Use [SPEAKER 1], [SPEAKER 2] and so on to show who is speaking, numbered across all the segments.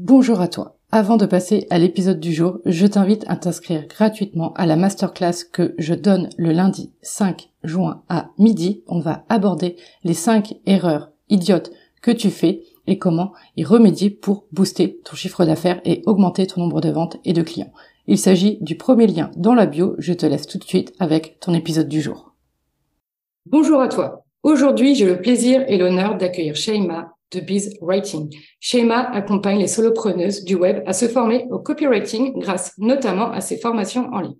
[SPEAKER 1] Bonjour à toi. Avant de passer à l'épisode du jour, je t'invite à t'inscrire gratuitement à la masterclass que je donne le lundi 5 juin à midi. On va aborder les 5 erreurs idiotes que tu fais et comment y remédier pour booster ton chiffre d'affaires et augmenter ton nombre de ventes et de clients. Il s'agit du premier lien dans la bio. Je te laisse tout de suite avec ton épisode du jour. Bonjour à toi. Aujourd'hui, j'ai le plaisir et l'honneur d'accueillir Sheima de Biz Writing. Sheima accompagne les solopreneuses du web à se former au copywriting grâce notamment à ses formations en ligne.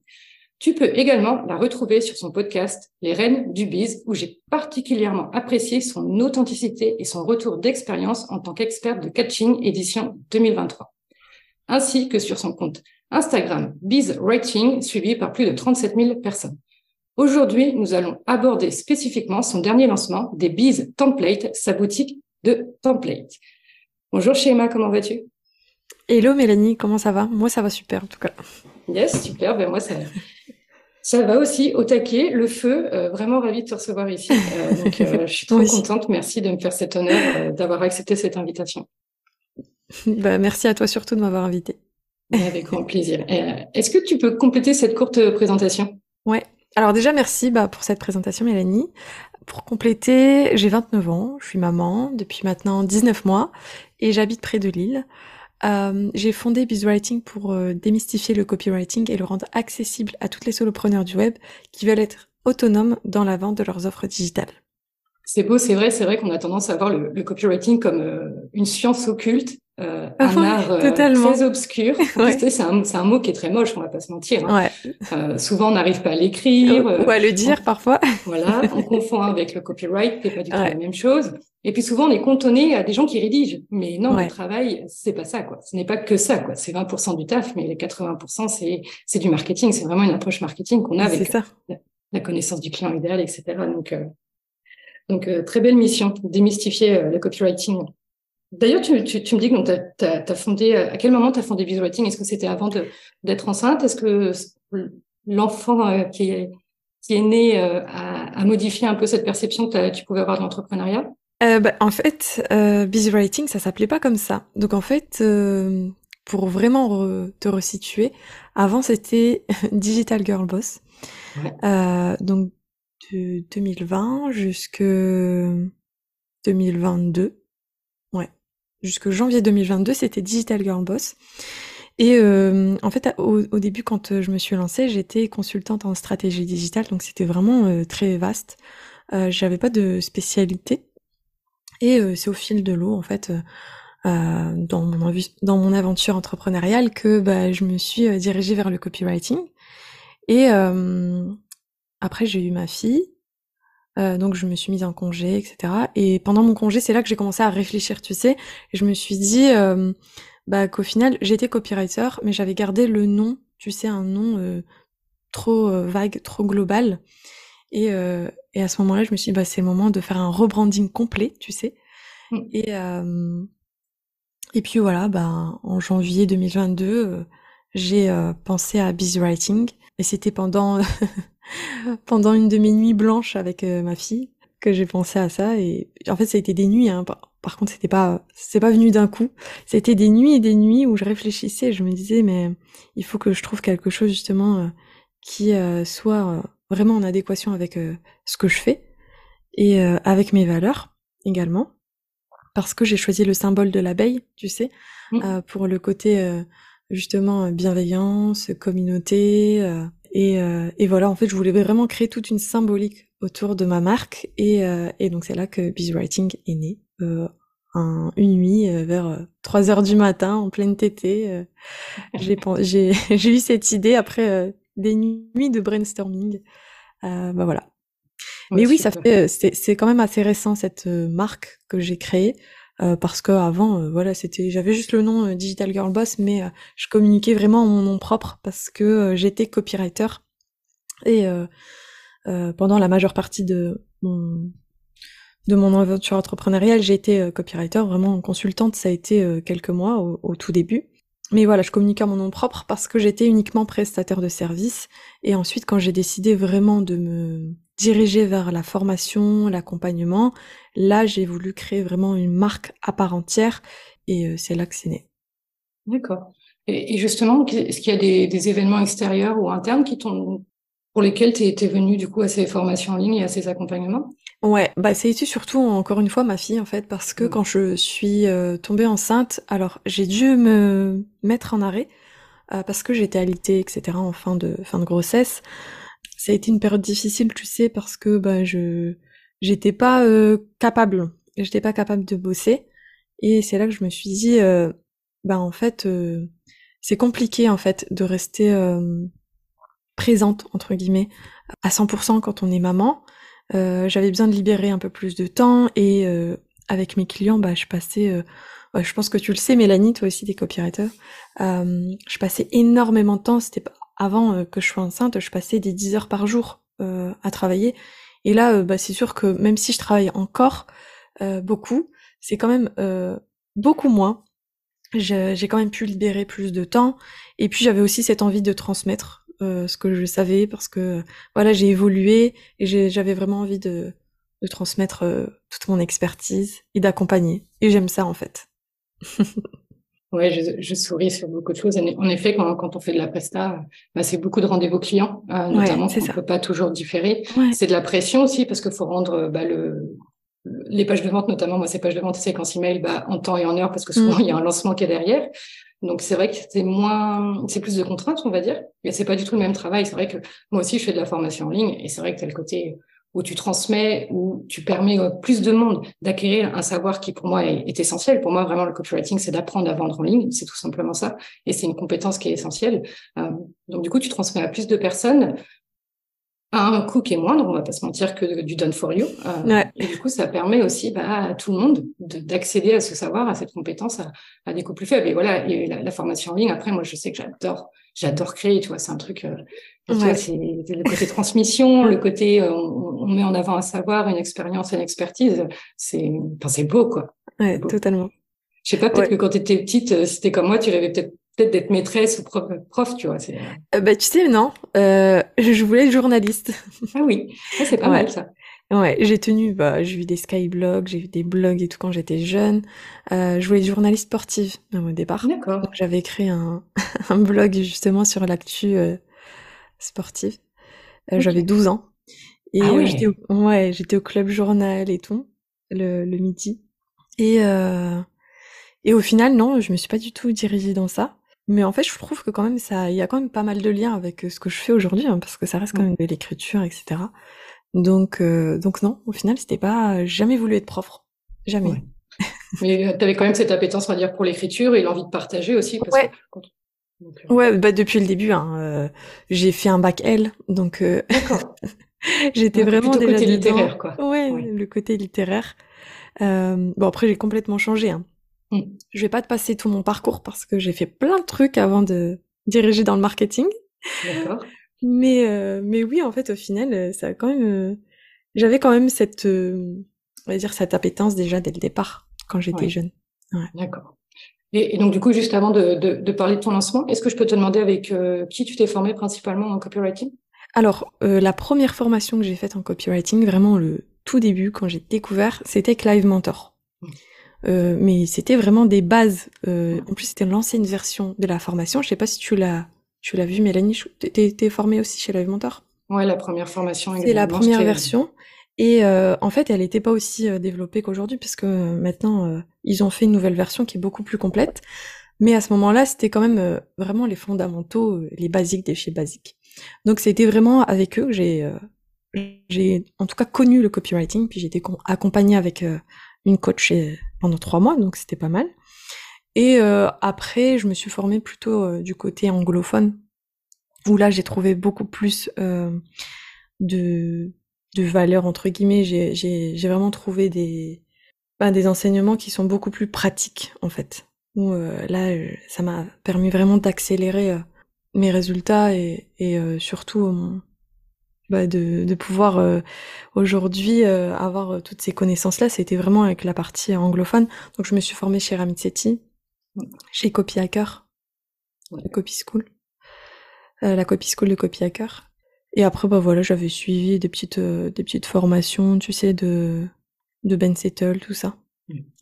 [SPEAKER 1] Tu peux également la retrouver sur son podcast Les Reines du Biz où j'ai particulièrement apprécié son authenticité et son retour d'expérience en tant qu'experte de catching édition 2023. Ainsi que sur son compte Instagram Biz Writing suivi par plus de 37 000 personnes. Aujourd'hui, nous allons aborder spécifiquement son dernier lancement des Biz Template, sa boutique de template. Bonjour Shema, comment vas-tu?
[SPEAKER 2] Hello Mélanie, comment ça va? Moi ça va super en tout cas.
[SPEAKER 1] Yes, super, ben moi ça, ça va aussi au taquet, le feu, euh, vraiment ravie de te recevoir ici. Euh, donc euh, je suis trop contente, merci de me faire cet honneur d'avoir accepté cette invitation.
[SPEAKER 2] bah, merci à toi surtout de m'avoir invité.
[SPEAKER 1] Avec grand plaisir. Est-ce que tu peux compléter cette courte présentation?
[SPEAKER 2] Ouais. Alors déjà merci bah, pour cette présentation Mélanie. Pour compléter, j'ai 29 ans, je suis maman depuis maintenant 19 mois et j'habite près de Lille. Euh, j'ai fondé BizWriting pour euh, démystifier le copywriting et le rendre accessible à toutes les solopreneurs du web qui veulent être autonomes dans la vente de leurs offres digitales.
[SPEAKER 1] C'est beau, c'est vrai, c'est vrai qu'on a tendance à voir le, copywriting comme euh, une science occulte euh, un art euh, très obscur. c'est un, un, mot qui est très moche, on va pas se mentir. Hein. Euh, souvent, on n'arrive pas à l'écrire.
[SPEAKER 2] Ou à le dire parfois.
[SPEAKER 1] voilà, on confond avec le copyright, qui n'est pas du tout la même chose. Et puis souvent, on est cantonné à des gens qui rédigent. Mais non, le travail, c'est pas ça, quoi. Ce n'est pas que ça, quoi. C'est 20% du taf, mais les 80%, c'est c'est du marketing. C'est vraiment une approche marketing qu'on a avec La, connaissance du client idéal, etc. Donc, donc très belle mission, démystifier le copywriting D'ailleurs, tu, tu, tu, me dis que tu as, fondé, à quel moment tu as fondé Visual Est-ce que c'était avant d'être enceinte? Est-ce que l'enfant euh, qui, est, qui est né euh, a, a, modifié un peu cette perception que tu pouvais avoir de l'entrepreneuriat?
[SPEAKER 2] Euh, bah, En fait, euh, Busy Writing, ça s'appelait pas comme ça. Donc en fait, euh, pour vraiment te resituer, avant c'était Digital Girl Boss. Ouais. donc de 2020 jusque 2022 jusque janvier 2022, c'était Digital Girl Boss. Et euh, en fait, au, début, quand euh, je me suis lancée, j'étais consultante en stratégie digitale, donc c'était vraiment euh, très vaste. Euh, J'avais pas de spécialité. Et c'est au fil de l'eau, en fait, dans, mon, dans mon aventure entrepreneuriale, que bah, je me suis dirigée vers le copywriting. Et après, j'ai eu ma fille. Euh, donc je me suis mise en congé, etc. Et pendant mon congé, c'est là que j'ai commencé à réfléchir, tu sais. Et je me suis dit euh, bah, qu'au final, j'étais copywriter, mais j'avais gardé le nom, tu sais, un nom euh, trop vague, trop global. Et, et à ce moment-là, je me suis dit, bah, c'est le moment de faire un rebranding complet, tu sais. Mm. Et, et puis voilà, bah, en janvier 2022, j'ai pensé à Busy Writing. Et c'était pendant pendant une de mes nuits blanches avec euh, ma fille que j'ai pensé à ça et en fait ça a été des nuits hein. par, contre c'était pas c'est pas venu d'un coup c'était des nuits et des nuits où je réfléchissais et je me disais mais il faut que je trouve quelque chose justement euh, qui euh, soit vraiment en adéquation avec ce que je fais et avec mes valeurs également parce que j'ai choisi le symbole de l'abeille tu sais mmh. pour le côté justement bienveillance communauté et, euh, et, voilà, en fait, je voulais vraiment créer toute une symbolique autour de ma marque. Et, euh, et donc, c'est là que Busy Writing est né. Euh, un, une nuit euh, vers 3 heures du matin, en pleine tétée. j'ai eu cette idée après des nuits de brainstorming. bah voilà. Mais oui, ça fait, c'est quand même assez récent cette marque que j'ai créée. Euh, parce que avant euh, voilà c'était j'avais juste le nom euh, Digital Girl Boss mais je communiquais vraiment en mon nom propre parce que j'étais copywriter. Et pendant la majeure partie de mon de mon aventure entrepreneuriale j'ai été copywriter vraiment consultante. Ça a été quelques mois au, tout début. Mais voilà, je communiquais mon nom propre parce que j'étais uniquement prestataire de service. Et ensuite, quand j'ai décidé vraiment de me diriger vers la formation, l'accompagnement, là, j'ai voulu créer vraiment une marque à part entière. Et euh, c'est là que c'est né.
[SPEAKER 1] D'accord. Et, justement, est-ce qu'il y a des, événements extérieurs ou internes qui pour lesquels tu es, venu du coup à ces formations en ligne et à ces accompagnements?
[SPEAKER 2] Ouais, bah c'est surtout encore une fois ma fille en fait parce que mmh. quand je suis euh, tombée enceinte, alors j'ai dû me mettre en arrêt euh, parce que j'étais alitée, etc. en fin de fin de grossesse. Ça a été une période difficile, tu sais, parce que bah je j'étais pas euh, capable, j'étais pas capable de bosser et c'est là que je me suis dit bah en fait c'est compliqué en fait de rester présente entre guillemets à 100% quand on est maman. Euh, j'avais besoin de libérer un peu plus de temps et euh, avec mes clients, bah, je passais, euh, je pense que tu le sais, Mélanie, toi aussi, des copywriters, je passais énormément de temps. C'était avant que je sois enceinte, je passais des 10 heures par jour à travailler. Et là, bah, c'est sûr que même si je travaille encore beaucoup, c'est quand même beaucoup moins j'ai quand même pu libérer plus de temps. Et puis j'avais aussi cette envie de transmettre euh, ce que je savais parce que voilà j'ai évolué et j'avais vraiment envie de, de transmettre euh, toute mon expertise et d'accompagner. Et j'aime ça en fait.
[SPEAKER 1] Ouais, je, je, souris sur beaucoup de choses. En effet, quand, quand on fait de la presta, bah, c'est beaucoup de rendez-vous clients, euh, notamment ouais, on ne peut pas toujours différer. C'est de la pression aussi parce qu'il faut rendre bah, le, les pages de vente, notamment moi ces pages de vente et séquences email, bah, en temps et en heure parce que souvent mm. il y a un lancement qui est derrière. Donc c'est vrai que c'est moins, c'est plus de contraintes, on va dire. Mais c'est pas du tout le même travail. C'est vrai que moi aussi je fais de la formation en ligne et c'est vrai que as le côté où tu transmets, où tu permets plus de monde d'acquérir un savoir qui pour moi est, essentiel. Pour moi vraiment le copywriting c'est d'apprendre à vendre en ligne, c'est tout simplement ça. Et c'est une compétence qui est essentielle. Euh, donc du coup tu transmets à plus de personnes un coût qui est moindre, on va pas se mentir, que du done for you. Euh, et du coup, ça permet aussi bah, à tout le monde d'accéder à ce savoir, à cette compétence, à, à, des coûts plus faibles. Et voilà, et la, formation en ligne, après, moi, je sais que j'adore, j'adore créer, tu vois, c'est un truc, euh, c'est le côté transmission, le côté, euh, on, met en avant un savoir, une expérience, une expertise, c'est, enfin, c'est beau, quoi.
[SPEAKER 2] Ouais, totalement.
[SPEAKER 1] Je sais pas, peut-être que quand tu étais petite, si t'es comme moi, tu rêvais peut-être peut-être d'être maîtresse ou prof, prof tu vois.
[SPEAKER 2] Euh, bah, tu sais, non, euh, je voulais être journaliste.
[SPEAKER 1] Ah oui, c'est pas mal ça.
[SPEAKER 2] Ouais, j'ai tenu, bah, j'ai eu des skyblogs, j'ai eu des blogs et tout quand j'étais jeune. Euh, je voulais être journaliste sportive au départ.
[SPEAKER 1] D'accord.
[SPEAKER 2] J'avais créé un, un blog justement sur l'actu euh, sportive. Euh, J'avais 12 ans. Et ah j'étais au, ouais, j'étais au club journal et tout, le, le midi. Et, et au final, non, je me suis pas du tout dirigée dans ça. Mais en fait, je trouve que quand même, ça, il y a quand même pas mal de liens avec euh, ce que je fais aujourd'hui, hein, parce que ça reste quand même de l'écriture, etc. Donc, euh, donc non, au final, c'était pas, jamais voulu être prof, jamais.
[SPEAKER 1] Mais euh, tu avais quand même cette appétence, on va dire, pour l'écriture et l'envie de partager aussi. Parce
[SPEAKER 2] ouais. Que... ouais, bah depuis le début, hein, j'ai fait un bac L, donc. J'étais vraiment
[SPEAKER 1] le côté littéraire, quoi.
[SPEAKER 2] Ouais, le côté littéraire. bon après, j'ai complètement changé. Hein. Mm. Je vais pas te passer tout mon parcours parce que j'ai fait plein de trucs avant de diriger dans le marketing.
[SPEAKER 1] D'accord.
[SPEAKER 2] Mais euh, mais oui, en fait, au final, euh, ça a quand même. Euh, j'avais quand même cette, on va dire, cette appétence déjà dès le départ quand j'étais jeune.
[SPEAKER 1] Ouais. D'accord. Et, donc du coup, juste avant de, de, de parler de ton lancement, est-ce que je peux te demander avec qui tu t'es formé principalement en copywriting?
[SPEAKER 2] Alors, la première formation que j'ai faite en copywriting, vraiment le tout début quand j'ai découvert, c'était Clive Mentor. Mm. Euh, mais c'était vraiment des bases. Euh, en plus, c'était l'ancienne version de la formation. Je sais pas si tu l'as, tu l'as vu, Mélanie. T'es, formée aussi chez Live Mentor?
[SPEAKER 1] Ouais, la première formation.
[SPEAKER 2] C'est la première version. Et euh, en fait, elle n'était pas aussi euh, développée qu'aujourd'hui, puisque maintenant, ils ont fait une nouvelle version qui est beaucoup plus complète. Mais à ce moment-là, c'était quand même vraiment les fondamentaux, les basiques des chez basiques. Donc, c'était vraiment avec eux que j'ai, j'ai en tout cas connu le copywriting, puis j'ai été accompagnée avec une coach pendant trois mois, donc c'était pas mal. Et euh, après, je me suis formée plutôt euh, du côté anglophone, où là j'ai trouvé beaucoup plus euh, de, de valeur entre guillemets. J'ai vraiment trouvé des, ben, des enseignements qui sont beaucoup plus pratiques en fait. Où là, ça m'a permis vraiment d'accélérer mes résultats et, et surtout bah, de, de, pouvoir euh, aujourd'hui euh, avoir euh, toutes ces connaissances-là, c'était vraiment avec la partie anglophone. Donc je me suis formée chez Ramit chez Copy Hacker, la Copy School, la Copy School de Copy Hacker. Et après, bah voilà, j'avais suivi des petites, des petites formations, tu sais, de, de Ben Settle, tout ça.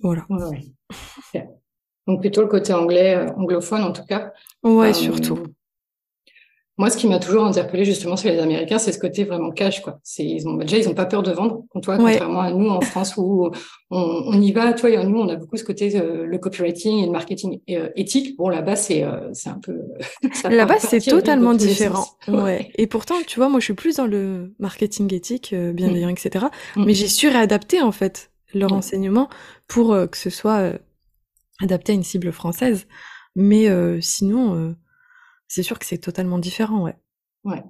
[SPEAKER 2] Voilà.
[SPEAKER 1] Donc plutôt le côté anglais, anglophone en tout cas.
[SPEAKER 2] Ouais, surtout.
[SPEAKER 1] Moi, ce qui m'a toujours interpellé justement sur les Américains, c'est ce côté vraiment cash, quoi. C'est, ils ont, déjà, ils ont pas peur de vendre. Toi, contrairement à nous en France où on, on, y va, toi et nous, on a beaucoup ce côté, euh, le copywriting et le marketing euh, éthique. Bon, là-bas, c'est, euh, c'est un peu.
[SPEAKER 2] là-bas, c'est totalement différent. Ouais. Et pourtant, tu vois, moi, je suis plus dans le marketing éthique, bienveillant, mm. etc. Mm. Mais j'ai su réadapter en fait leur enseignement pour que ce soit adapté à une cible française. Mais sinon c'est sûr que c'est totalement différent, ouais.
[SPEAKER 1] Ouais.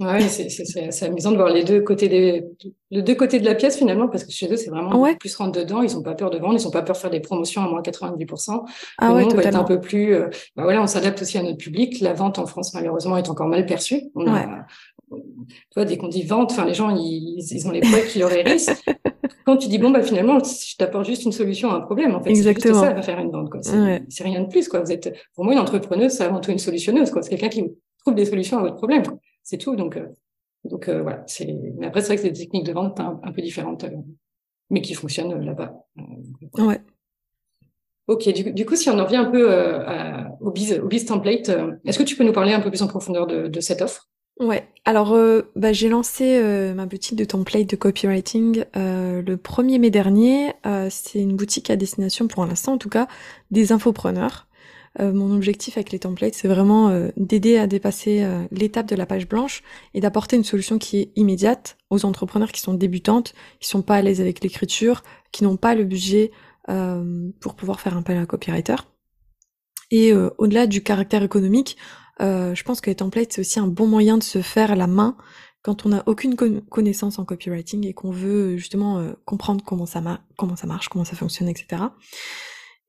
[SPEAKER 1] Ouais, c'est amusant de voir les deux côtés des les deux côtés de la pièce finalement parce que chez eux c'est vraiment ouais. plus rentre dedans, ils ont pas peur de vendre, ils ont pas peur de faire des promotions à moins 90%. Ah ouais, on va être un peu plus euh, bah voilà, on s'adapte aussi à notre public. La vente en France malheureusement est encore mal perçue. On ouais. a, tu vois, dès qu'on dit vente, enfin les gens ils, ils ont les poids qui leur hérissent. Quand tu dis bon bah finalement je t'apporte juste une solution à un problème en fait,
[SPEAKER 2] Exactement.
[SPEAKER 1] c'est ça va faire une vente quoi. C'est rien de plus quoi. Vous êtes pour moi une entrepreneuse c'est avant tout une solutionneuse quoi. C'est quelqu'un qui trouve des solutions à votre problème. C'est tout donc euh, donc euh, voilà. C'est mais après c'est vrai que c'est des techniques de vente un, peu différentes euh, mais qui fonctionnent là-bas.
[SPEAKER 2] ouais.
[SPEAKER 1] Ok, du, du, coup, si on en revient un peu à, au, biz, au biz template, est-ce que tu peux nous parler un peu plus en profondeur de, de cette offre?
[SPEAKER 2] Ouais, alors euh, bah, j'ai lancé euh, ma boutique de template de copywriting euh, le 1er mai dernier. c'est une boutique à destination, pour l'instant en tout cas, des infopreneurs. mon objectif avec les templates, c'est vraiment d'aider à dépasser l'étape de la page blanche et d'apporter une solution qui est immédiate aux entrepreneurs qui sont débutantes, qui sont pas à l'aise avec l'écriture, qui n'ont pas le budget pour pouvoir faire appel à un copywriter. Et au-delà du caractère économique, euh, je pense que les templates, c'est aussi un bon moyen de se faire la main quand on n'a aucune connaissance en copywriting et qu'on veut justement euh, comprendre comment ça, comment ça marche, comment ça fonctionne, etc.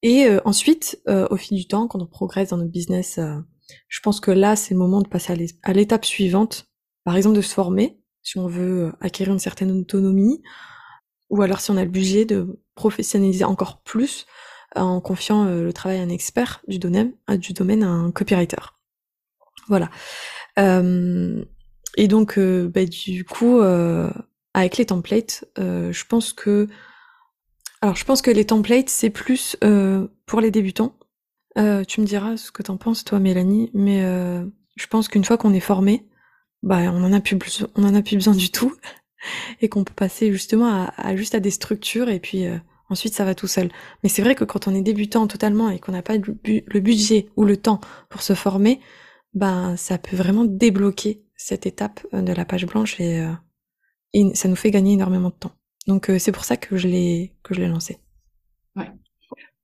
[SPEAKER 2] Et euh, ensuite, au fil du temps, quand on progresse dans notre business, je pense que là, c'est le moment de passer à l'étape suivante. Par exemple, de se former, si on veut acquérir une certaine autonomie, ou alors si on a le budget de professionnaliser encore plus en confiant le travail à un expert du domaine, du domaine à un copywriter. Voilà. Euh, et donc, euh, bah, du coup, euh, avec les templates, je pense que, alors, je pense que les templates c'est plus pour les débutants. tu me diras ce que t'en penses, toi, Mélanie, mais je pense qu'une fois qu'on est formé, bah, on en a plus, on en a plus besoin du tout, et qu'on peut passer justement à, juste à des structures, et puis ensuite ça va tout seul. Mais c'est vrai que quand on est débutant totalement et qu'on n'a pas le budget ou le temps pour se former, ben ça peut vraiment débloquer cette étape euh, de la page blanche et, euh, ça nous fait gagner énormément de temps. Donc euh, c'est pour ça que je l'ai que je l'ai lancé.
[SPEAKER 1] Ouais.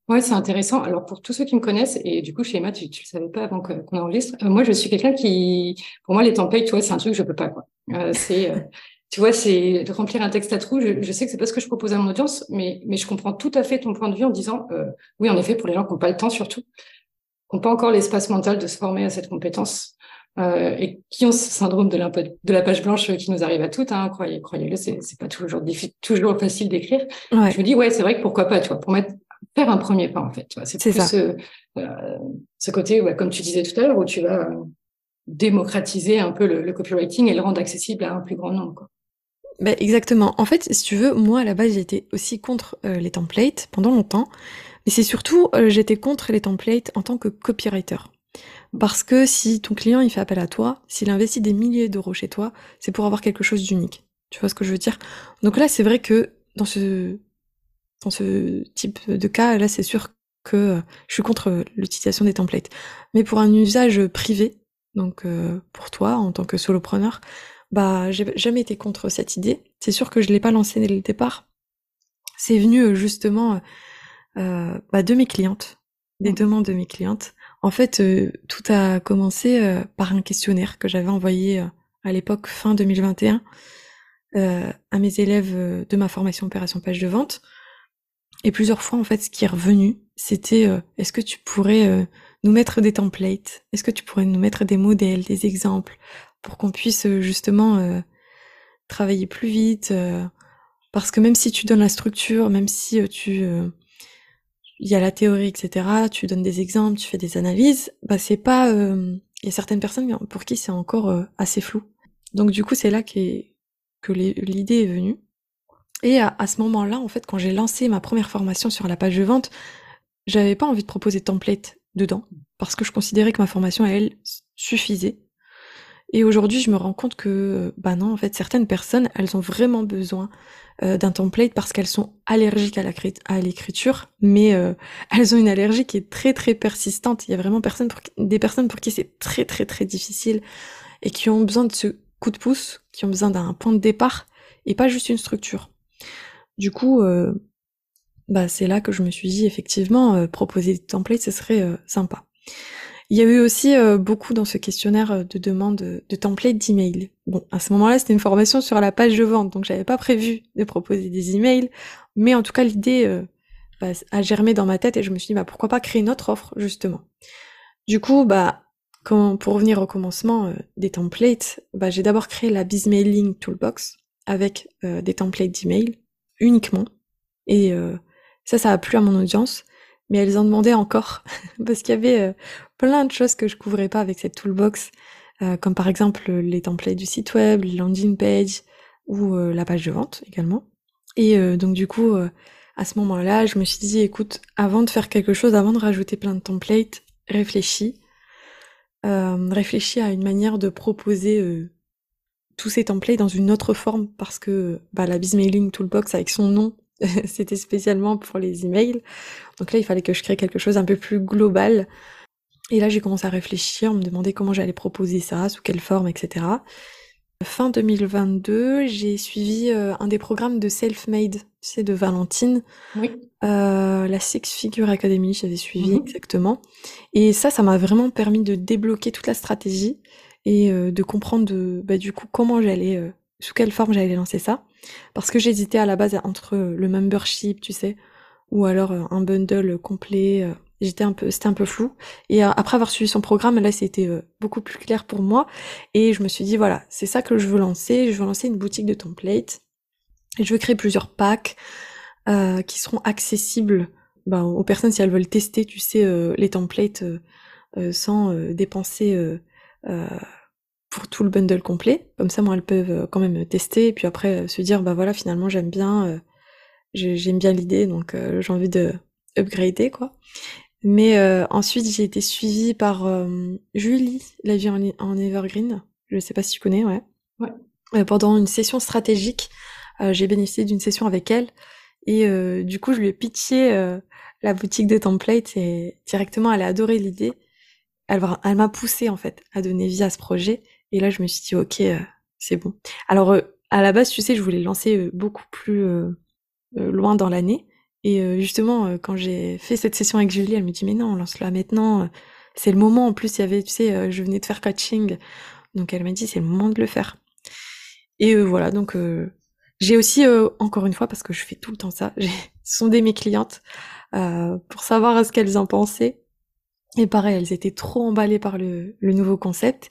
[SPEAKER 1] Ouais, c'est intéressant. Alors pour tous ceux qui me connaissent et du coup chez Emma, tu, tu le savais pas avant qu'on enregistre. moi, je suis quelqu'un qui, pour moi, les templates, tu c'est un truc que je peux pas c'est tu vois, c'est de remplir un texte à trous. Je, sais que c'est pas ce que je propose à mon audience, mais, mais je comprends tout à fait ton point de vue en disant, oui, en effet, pour les gens qui n'ont pas le temps surtout, n'ont pas encore l'espace mental de se former à cette compétence euh, et qui ont ce syndrome de, de la page blanche qui nous arrive à toutes. Hein, croyez, croyez-le, c'est, c'est pas toujours toujours facile d'écrire. Je me dis ouais, c'est vrai que pourquoi pas, tu vois, pour mettre faire un premier pas en fait. Tu vois, c'est, plus Ce, euh, ce côté, ouais, comme tu disais tout à l'heure, où tu vas démocratiser un peu le, le, copywriting et le rendre accessible à un plus grand nombre. Quoi.
[SPEAKER 2] Ben exactement. En fait, si tu veux, moi à la base j'étais aussi contre euh, les templates pendant longtemps. Et c'est surtout, euh, j'étais contre les templates en tant que copywriter. Parce que si ton client il fait appel à toi, s'il investit des milliers d'euros chez toi, c'est pour avoir quelque chose d'unique. Tu vois ce que je veux dire? Donc là, c'est vrai que dans ce dans ce type de cas, là, c'est sûr que euh, je suis contre l'utilisation des templates. Mais pour un usage privé, donc euh, pour toi en tant que solopreneur, bah j'ai jamais été contre cette idée. C'est sûr que je l'ai pas lancé dès le départ. C'est venu justement euh, bah, de mes clientes, des mmh. demandes de mes clientes. En fait, euh, tout a commencé euh, par un questionnaire que j'avais envoyé à l'époque fin 2021 à mes élèves de ma formation opération page de vente. Et plusieurs fois, en fait, ce qui est revenu, c'était est-ce que tu pourrais nous mettre des templates? Est-ce que tu pourrais nous mettre des modèles, des exemples, pour qu'on puisse justement travailler plus vite Parce que même si tu donnes la structure, même si tu il y a la théorie, etc. Tu donnes des exemples, tu fais des analyses. Bah c'est pas. Euh, il y a certaines personnes pour qui c'est encore euh, assez flou. Donc du coup c'est là que l'idée est venue. Et à, ce moment-là, en fait, quand j'ai lancé ma première formation sur la page de vente, j'avais pas envie de proposer de template dedans parce que je considérais que ma formation à elle suffisait. Et aujourd'hui, je me rends compte que, bah non, en fait, certaines personnes, elles ont vraiment besoin euh, d'un template parce qu'elles sont allergiques à l'écriture, mais euh, elles ont une allergie qui est très très persistante. Il y a vraiment des personnes pour qui c'est très très très difficile et qui ont besoin de ce coup de pouce, qui ont besoin d'un point de départ et pas juste une structure. Du coup, euh, bah c'est là que je me suis dit effectivement proposer des templates, ce serait sympa. Il y a eu aussi euh, beaucoup dans ce questionnaire euh, de demande de templates d'email. Bon, à ce moment-là, c'était une formation sur la page de vente, donc j'avais pas prévu de proposer des emails, mais en tout cas, l'idée euh, bah, a germé dans ma tête et je me suis dit, bah, pourquoi pas créer une autre offre, justement. Du coup, bah, pour revenir au commencement des templates, bah, j'ai d'abord créé la Bizmailing Toolbox avec des templates d'email uniquement. Et ça, ça a plu à mon audience mais elles en demandaient encore parce qu'il y avait euh, plein de choses que je couvrais pas avec cette toolbox, euh, comme par exemple les templates du site web, les page ou euh, la page de vente également. Et donc du coup, à ce moment-là, je me suis dit, écoute, avant de faire quelque chose, avant de rajouter plein de templates, réfléchis, réfléchis à une manière de proposer tous ces templates dans une autre forme parce que bah, la Bizmailing Toolbox avec son nom C'était spécialement pour les emails. Donc là, il fallait que je crée quelque chose un peu plus global. Et là, j'ai commencé à réfléchir, me demander comment j'allais proposer ça, sous quelle forme, etc. Fin 2022, j'ai suivi euh, un des programmes de self-made, c'est de Valentine.
[SPEAKER 1] Oui.
[SPEAKER 2] Euh, la Six Figure Academy, j'avais suivi mhm. exactement. Et ça, ça m'a vraiment permis de débloquer toute la stratégie et euh, de comprendre de, bah, du coup comment j'allais, sous quelle forme j'allais lancer ça. Parce que j'hésitais à la base entre le membership, tu sais, ou alors euh, un bundle complet. Euh, j'étais un peu, c'était un peu flou. Et euh, après avoir suivi son programme, là, c'était beaucoup plus clair pour moi. Et je me suis dit, voilà, c'est ça que je veux lancer. Je veux lancer une boutique de templates. Et je veux créer plusieurs packs qui seront accessibles ben, aux personnes si elles veulent tester, tu sais, les templates sans dépenser pour tout le bundle complet. Comme ça, moi, elles peuvent euh, quand même tester et puis après euh, se dire, bah voilà, finalement, j'aime bien, euh, j'aime bien l'idée, donc j'ai envie de upgrader, quoi. Mais ensuite, j'ai été suivie par Julie, la vie en, Evergreen. Je sais pas si tu connais, ouais.
[SPEAKER 1] Ouais.
[SPEAKER 2] pendant une session stratégique, j'ai bénéficié d'une session avec elle et du coup, je lui ai pitché la boutique de templates et directement, elle a adoré l'idée. Elle, elle m'a poussé en fait à donner vie à ce projet et là, je me suis dit, ok, euh, c'est bon. Alors, euh, à la base, tu sais, je voulais lancer euh, beaucoup plus loin dans l'année. Et justement, quand j'ai fait cette session avec Julie, elle me dit, mais non, lance-la maintenant. C'est le moment. En plus, il y avait, tu sais, je venais de faire coaching. Donc, elle m'a dit, c'est le moment de le faire. Et voilà, donc j'ai aussi, encore une fois, parce que je fais tout le temps ça, j'ai sondé mes clientes pour savoir ce qu'elles en pensaient. Et pareil, elles étaient trop emballées par le, le nouveau concept.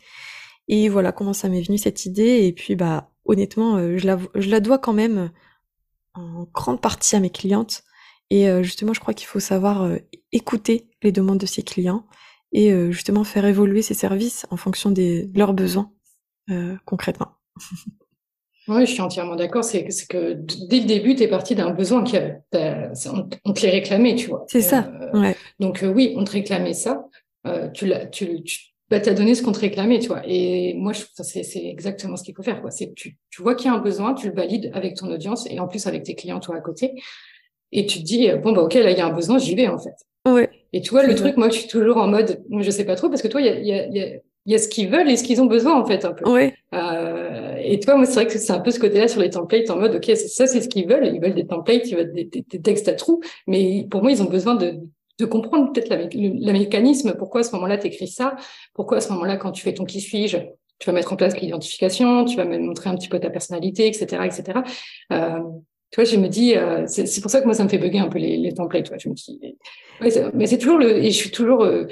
[SPEAKER 2] Et voilà comment ça m'est venu cette idée. Et puis, bah, honnêtement, euh, je la, je la dois quand même en grande partie à mes clientes. Et euh, justement, je crois qu'il faut savoir euh, écouter les demandes de ses clients et justement faire évoluer ses services en fonction des, de leurs besoins concrètement.
[SPEAKER 1] Oui, je suis entièrement d'accord. C'est que dès le début, tu es parti d'un besoin qui on, te les réclamait, tu vois.
[SPEAKER 2] C'est ça. Ouais.
[SPEAKER 1] Donc oui, on te réclamait ça. tu, tu, tu, bah, tu as donné ce qu'on te réclamait, tu vois. Et moi, c'est exactement ce qu'il faut faire. Quoi. C'est tu, tu vois qu'il y a un besoin, tu le valides avec ton audience et en plus avec tes clients, toi, à côté. Et tu te dis, bon, bah, OK, là, il y a un besoin, j'y vais, en fait.
[SPEAKER 2] Ouais.
[SPEAKER 1] Et tu vois, le truc, moi, je suis toujours en mode, je sais pas trop, parce que toi, il y a, y, a, y, a, y a ce qu'ils veulent et ce qu'ils ont besoin, en fait, un peu.
[SPEAKER 2] Ouais.
[SPEAKER 1] Euh, et toi, moi, c'est vrai que c'est un peu ce côté-là sur les templates, en mode, OK, ça, c'est ce qu'ils veulent. Ils veulent des templates, ils veulent des, des, des textes à trous. Mais pour moi, ils ont besoin de, de comprendre peut-être le, mécanisme, pourquoi à ce moment-là tu écris ça, pourquoi à ce moment-là quand tu fais ton qui suis-je, tu vas mettre en place l'identification, tu vas me montrer un petit peu ta personnalité, etc., etc. Euh, tu vois, je me dis, euh, c'est pour ça que moi ça me fait bugger un peu les, les templates. Tu vois, je me dis, mais c'est toujours le, et je suis toujours, euh,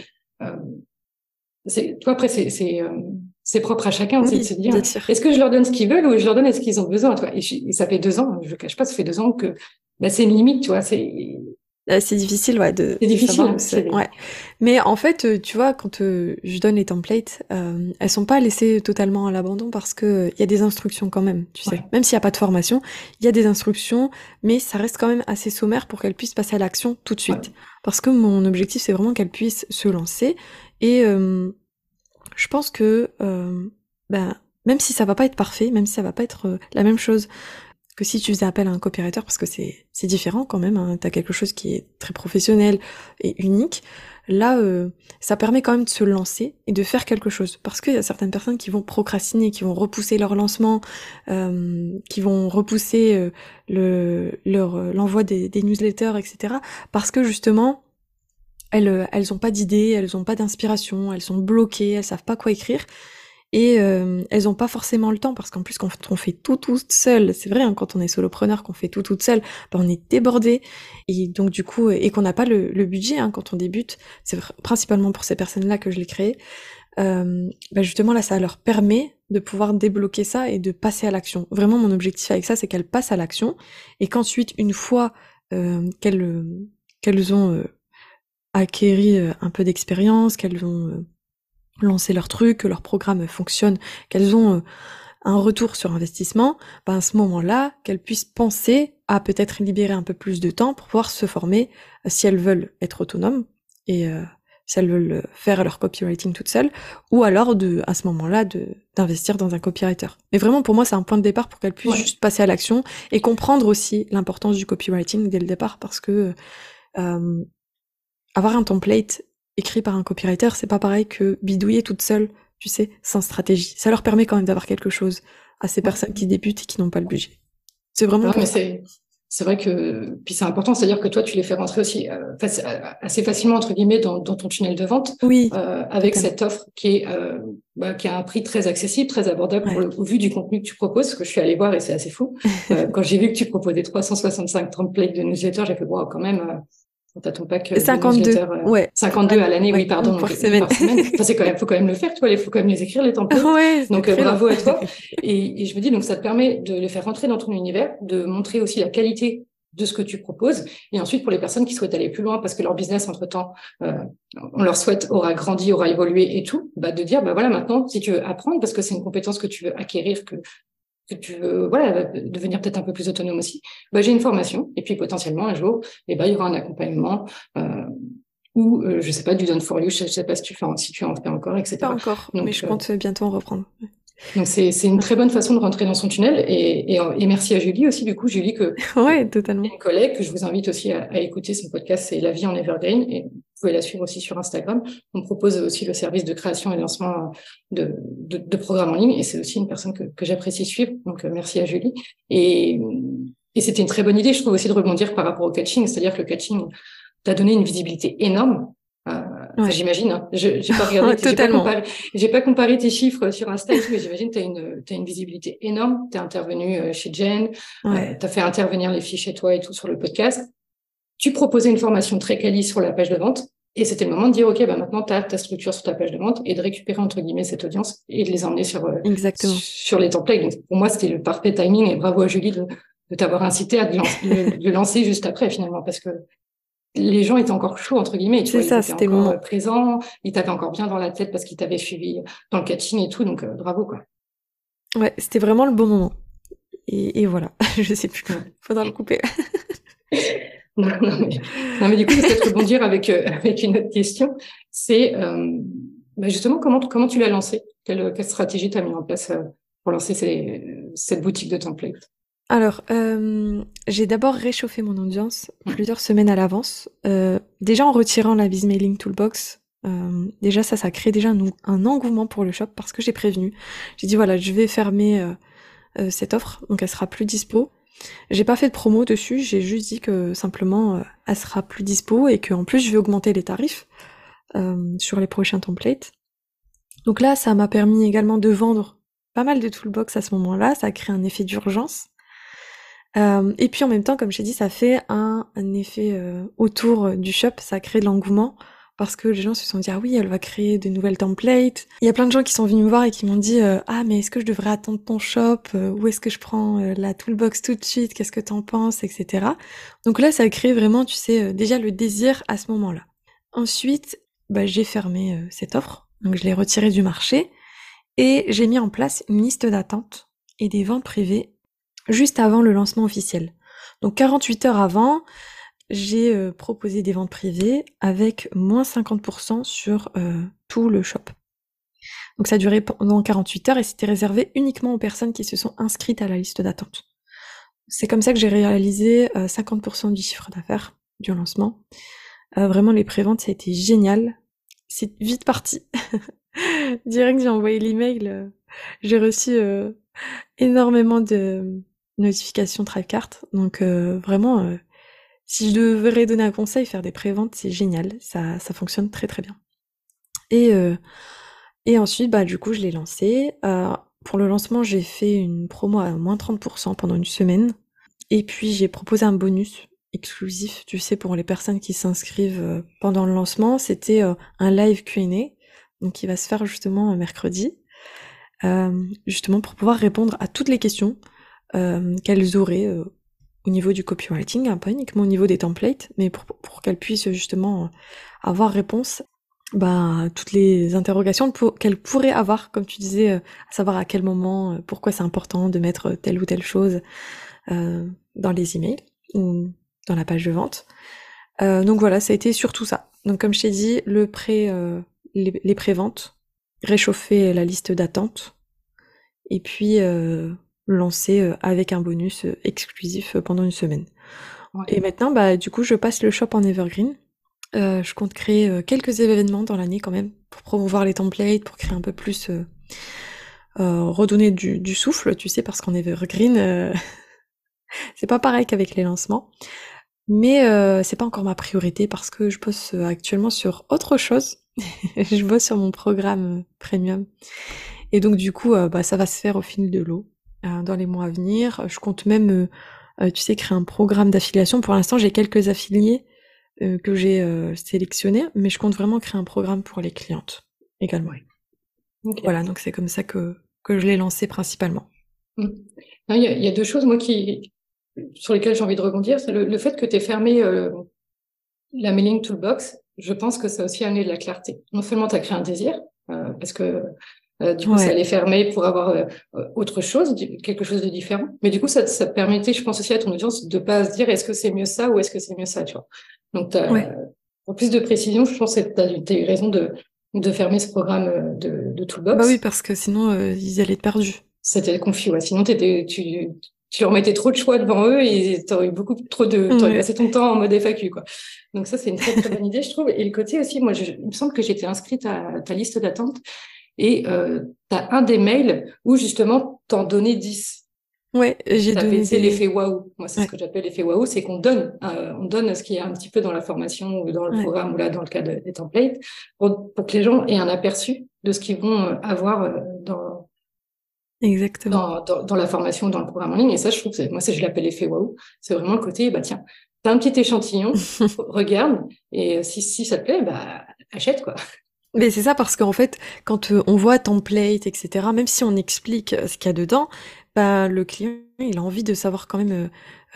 [SPEAKER 1] euh c'est, toi après c'est c'est euh, c'est propre à chacun, c'est de se dire, est-ce que je leur donne ce qu'ils veulent ou je leur donne ce qu'ils ont besoin, toi. Et, ça fait deux ans, je ne cache pas, ça fait deux ans que bah, c'est une limite, tu vois. C'est
[SPEAKER 2] c'est difficile, ouais, de.
[SPEAKER 1] C'est difficile,
[SPEAKER 2] ouais. Mais en fait, euh, tu vois, quand euh, je donne les templates, elles sont pas laissées totalement à l'abandon parce que il y a des instructions quand même, tu sais. Même s'il y a pas de formation, il y a des instructions, mais ça reste quand même assez sommaire pour qu'elles puissent passer à l'action tout de suite. Parce que mon objectif, c'est vraiment qu'elles puissent se lancer. Et je pense que, ben, même si ça va pas être parfait, même si ça va pas être la même chose que si tu faisais appel à un copywriter, parce que c'est c'est différent quand même, hein, tu quelque chose qui est très professionnel et unique, là, euh, ça permet quand même de se lancer et de faire quelque chose. Parce qu'il y a certaines personnes qui vont procrastiner, qui vont repousser leur lancement, euh, qui vont repousser euh, le leur l'envoi des, des newsletters, etc. Parce que justement, elles elles ont pas d'idées, elles ont pas d'inspiration, elles sont bloquées, elles savent pas quoi écrire et euh, elles ont pas forcément le temps parce qu'en plus quand on fait tout toute seule, c'est vrai hein, quand on est solopreneur qu'on fait tout toute seule, ben on est débordé et donc du coup et qu'on n'a pas le, budget hein, quand on débute, c'est principalement pour ces personnes-là que je l'ai créé. Euh, ben justement là ça leur permet de pouvoir débloquer ça et de passer à l'action. Vraiment mon objectif avec ça c'est qu'elles passent à l'action et qu'ensuite une fois euh, qu'elles qu'elles ont euh, acquéri euh, un peu d'expérience, qu'elles ont lancer leur truc, que leur programme fonctionne, qu'elles ont euh, un retour sur investissement, ben à ce moment-là, qu'elles puissent penser à peut-être libérer un peu plus de temps pour pouvoir se former euh, si elles veulent être autonomes et euh, si elles veulent faire leur copywriting toutes seules, ou alors de, à ce moment-là, d'investir dans un copywriter. Mais vraiment, pour moi, c'est un point de départ pour qu'elles puissent juste passer à l'action et comprendre aussi l'importance du copywriting dès le départ parce que euh, avoir un template écrit par un copywriter, c'est pas pareil que bidouiller toute seule, tu sais, sans stratégie. Ça leur permet quand même d'avoir quelque chose à ces personnes qui débutent et qui n'ont pas le budget. C'est vraiment.
[SPEAKER 1] mais c'est vrai que puis c'est important, c'est-à-dire que toi tu les fais rentrer aussi euh, euh, assez facilement entre guillemets dans, dans ton tunnel de vente,
[SPEAKER 2] oui,
[SPEAKER 1] euh, avec cette offre qui est euh, bah, qui a un prix très accessible, très abordable pour au vu du contenu que tu proposes, ce que je suis allée voir et c'est assez fou. Quand j'ai vu que tu proposais 365 templates de newsletter, j'ai fait wow quand même T'as ton pack
[SPEAKER 2] 52,
[SPEAKER 1] euh,
[SPEAKER 2] ouais.
[SPEAKER 1] 52 à l'année, oui, pardon.
[SPEAKER 2] Par semaine.
[SPEAKER 1] enfin, c'est quand même, faut quand même le faire, tu vois, il faut quand même les écrire, les templates.
[SPEAKER 2] Ouais,
[SPEAKER 1] donc, euh, bravo à toi. Et, et, je me dis, donc, ça te permet de les faire rentrer dans ton univers, de montrer aussi la qualité de ce que tu proposes. Et ensuite, pour les personnes qui souhaitent aller plus loin parce que leur business, entre-temps, euh, on leur souhaite, aura grandi, aura évolué et tout, bah, de dire, bah voilà, maintenant, si tu veux apprendre, parce que c'est une compétence que tu veux acquérir, que que tu veux voilà devenir peut-être un peu plus autonome aussi. Bah, j'ai une formation et puis potentiellement un jour eh ben il y aura un accompagnement euh, ou euh, je sais pas du done for you je, sais pas si tu fais si tu en fais encore etc
[SPEAKER 2] pas encore mais je compte euh, bientôt en reprendre.
[SPEAKER 1] donc c'est c'est une très bonne façon de rentrer dans son tunnel et, et, et, merci à Julie aussi du coup. Julie que
[SPEAKER 2] ouais totalement.
[SPEAKER 1] une collègue que je vous invite aussi à, à écouter son podcast c'est La vie en evergreen et pouvez la suivre aussi sur Instagram on propose aussi le service de création et lancement de, de, de programmes en ligne et c'est aussi une personne que, que j'apprécie suivre donc euh, merci à Julie et et c'était une très bonne idée je trouve aussi de rebondir par rapport au coaching c'est-à-dire que le coaching t'a donné une visibilité énorme Ouais. J'imagine. Hein. Je j'ai pas regardé.
[SPEAKER 2] Totalement.
[SPEAKER 1] J'ai pas, comparé tes chiffres sur Insta, mais j'imagine tu as une as une visibilité énorme. Tu es intervenu euh, chez Jen, ouais. euh, tu as fait intervenir les filles chez toi et tout sur le podcast. Tu proposais une formation très quali sur la page de vente. Et c'était le moment de dire, OK, bah maintenant, tu as ta structure sur ta page de vente et de récupérer, entre guillemets, cette audience et de les emmener sur, euh,
[SPEAKER 2] Exactement.
[SPEAKER 1] sur les templates. Donc, pour moi, c'était le parfait timing et bravo à Julie de, de t'avoir incité à le lancer juste après, finalement, parce que les gens étaient encore chauds entre guillemets.
[SPEAKER 2] C'est ça, c'était
[SPEAKER 1] encore euh, présent. Ils t'avaient encore bien dans la tête parce qu'ils t'avaient suivi dans le catching et tout. Donc euh, bravo quoi.
[SPEAKER 2] Ouais, c'était vraiment le bon moment. Et, et voilà, je sais plus. Faudra le couper.
[SPEAKER 1] non, mais, non, mais du coup, peut-être rebondir avec euh, avec une autre question. C'est euh, bah justement comment comment tu l'as lancé quelle, quelle stratégie tu as mis en place pour lancer ces, cette boutique de template
[SPEAKER 2] alors, euh, j'ai d'abord réchauffé mon audience plusieurs semaines à l'avance. Euh, déjà en retirant la Mailing Toolbox, euh, déjà ça, ça crée déjà un, un, engouement pour le shop parce que j'ai prévenu. J'ai dit voilà, je vais fermer euh, euh, cette offre, donc elle sera plus dispo. J'ai pas fait de promo dessus, j'ai juste dit que simplement euh, elle sera plus dispo et qu'en plus je vais augmenter les tarifs sur les prochains templates. Donc là, ça m'a permis également de vendre pas mal de toolbox à ce moment-là, ça a créé un effet d'urgence. Euh, et puis en même temps, comme je t'ai dit, ça fait un, un effet euh, autour du shop, ça crée de l'engouement parce que les gens se sont dit ah oui elle va créer de nouvelles templates. Il y a plein de gens qui sont venus me voir et qui m'ont dit euh, ah mais est-ce que je devrais attendre ton shop? Euh, ou est-ce que je prends euh, la toolbox tout de suite? Qu'est-ce que t'en penses? Etc. Donc là ça a créé vraiment tu sais déjà le désir à ce moment-là. Ensuite bah, j'ai fermé cette offre donc je l'ai retirée du marché et j'ai mis en place une liste d'attente et des ventes privées juste avant le lancement officiel. Donc 48 heures avant, j'ai euh, proposé des ventes privées avec moins 50% sur euh, tout le shop. Donc ça duré pendant 48 heures et c'était réservé uniquement aux personnes qui se sont inscrites à la liste d'attente. C'est comme ça que j'ai réalisé 50% euh, du chiffre d'affaires du lancement. vraiment les préventes ça a été génial. C'est vite parti. Direct j'ai envoyé l'email, j'ai reçu énormément de notifications Travecart. Donc vraiment si je devrais donner un conseil, faire des préventes, c'est génial, ça, ça fonctionne très très bien. Et, euh, et ensuite, bah du coup, je l'ai lancé. Euh, pour le lancement, j'ai fait une promo à moins 30% pendant une semaine. Et puis j'ai proposé un bonus exclusif, tu sais, pour les personnes qui s'inscrivent euh, pendant le lancement. C'était un live Q&A, donc qui va se faire justement mercredi, justement pour pouvoir répondre à toutes les questions qu'elles auraient au niveau du copywriting, hein, pas uniquement au niveau des templates, mais pour, pour qu'elle puisse justement avoir réponse bah, toutes les interrogations qu'elle pourrait avoir, comme tu disais, euh, à savoir à quel moment, euh, pourquoi c'est important de mettre telle ou telle chose euh, dans les emails ou dans la page de vente. Euh, donc voilà, ça a été surtout ça. Donc comme je t'ai dit, le pré, euh, les, les préventes, réchauffer la liste d'attente, et puis lancer euh, avec un bonus euh, exclusif euh, pendant une semaine. Et maintenant, bah, du coup, je passe le shop en evergreen. Euh, je compte créer quelques événements dans l'année quand même pour promouvoir les templates, pour créer un peu plus, euh, redonner du, du, souffle, tu sais, parce qu'en evergreen, c'est pas pareil qu'avec les lancements. Mais c'est pas encore ma priorité parce que je bosse actuellement sur autre chose. je bosse sur mon programme premium. Et donc du coup, bah, ça va se faire au fil de l'eau. Euh, dans les mois à venir. Je compte même, euh, euh, tu sais, créer un programme d'affiliation. Pour l'instant, j'ai quelques affiliés que j'ai sélectionnés, mais je compte vraiment créer un programme pour les clientes également. Voilà, donc c'est comme ça que, que je l'ai lancé principalement.
[SPEAKER 1] Mmh. Il y, a, y, a deux choses, moi, qui, sur lesquelles j'ai envie de rebondir. C'est le, fait que tu aies fermé la mailing toolbox. Je pense que ça a aussi amené de la clarté. Non seulement tu as créé un désir, parce que euh, du coup, ça allait fermer pour avoir euh, autre chose, quelque chose de différent. Mais du coup, ça, ça permettait, je pense aussi à ton audience, de pas se dire est-ce que c'est mieux ça ou est-ce que c'est mieux ça, tu vois. Donc, pour plus de précision, je pense que tu as, eu raison de, de fermer ce programme euh, de, de Toolbox.
[SPEAKER 2] Bah oui, parce que sinon, ils allaient être perdus.
[SPEAKER 1] C'était confus, ouais. Sinon, étais, tu, tu leur mettais trop de choix devant eux et t'aurais eu beaucoup trop de, t'aurais passé ton temps en mode FAQ, quoi. Donc ça, c'est une très, très bonne idée, je trouve. Et le côté aussi, moi, je, il me semble que j'étais inscrite à ta liste d'attente et euh, tu as un des mails où justement t'en donnais 10.
[SPEAKER 2] Ouais, j'ai donné.
[SPEAKER 1] C'est l'effet waouh. Moi, c'est ce que j'appelle l'effet waouh, c'est qu'on donne, euh, on donne ce qui est un petit peu dans la formation ou dans le programme ou là dans le cas des templates, pour, pour, que les gens aient un aperçu de ce qu'ils vont euh, avoir euh, dans
[SPEAKER 2] Exactement.
[SPEAKER 1] Dans, dans, dans, la formation, dans le programme en ligne. Et ça, je trouve que moi, je l'appelle l'effet waouh. C'est vraiment le côté, bah tiens, t'as un petit échantillon, regarde, et si, si ça te plaît, bah achète quoi.
[SPEAKER 2] Mais c'est ça parce qu'en fait, quand euh, on voit template, etc., même si on explique euh, ce qu'il y a dedans, bah, le client, il a envie de savoir quand même, euh,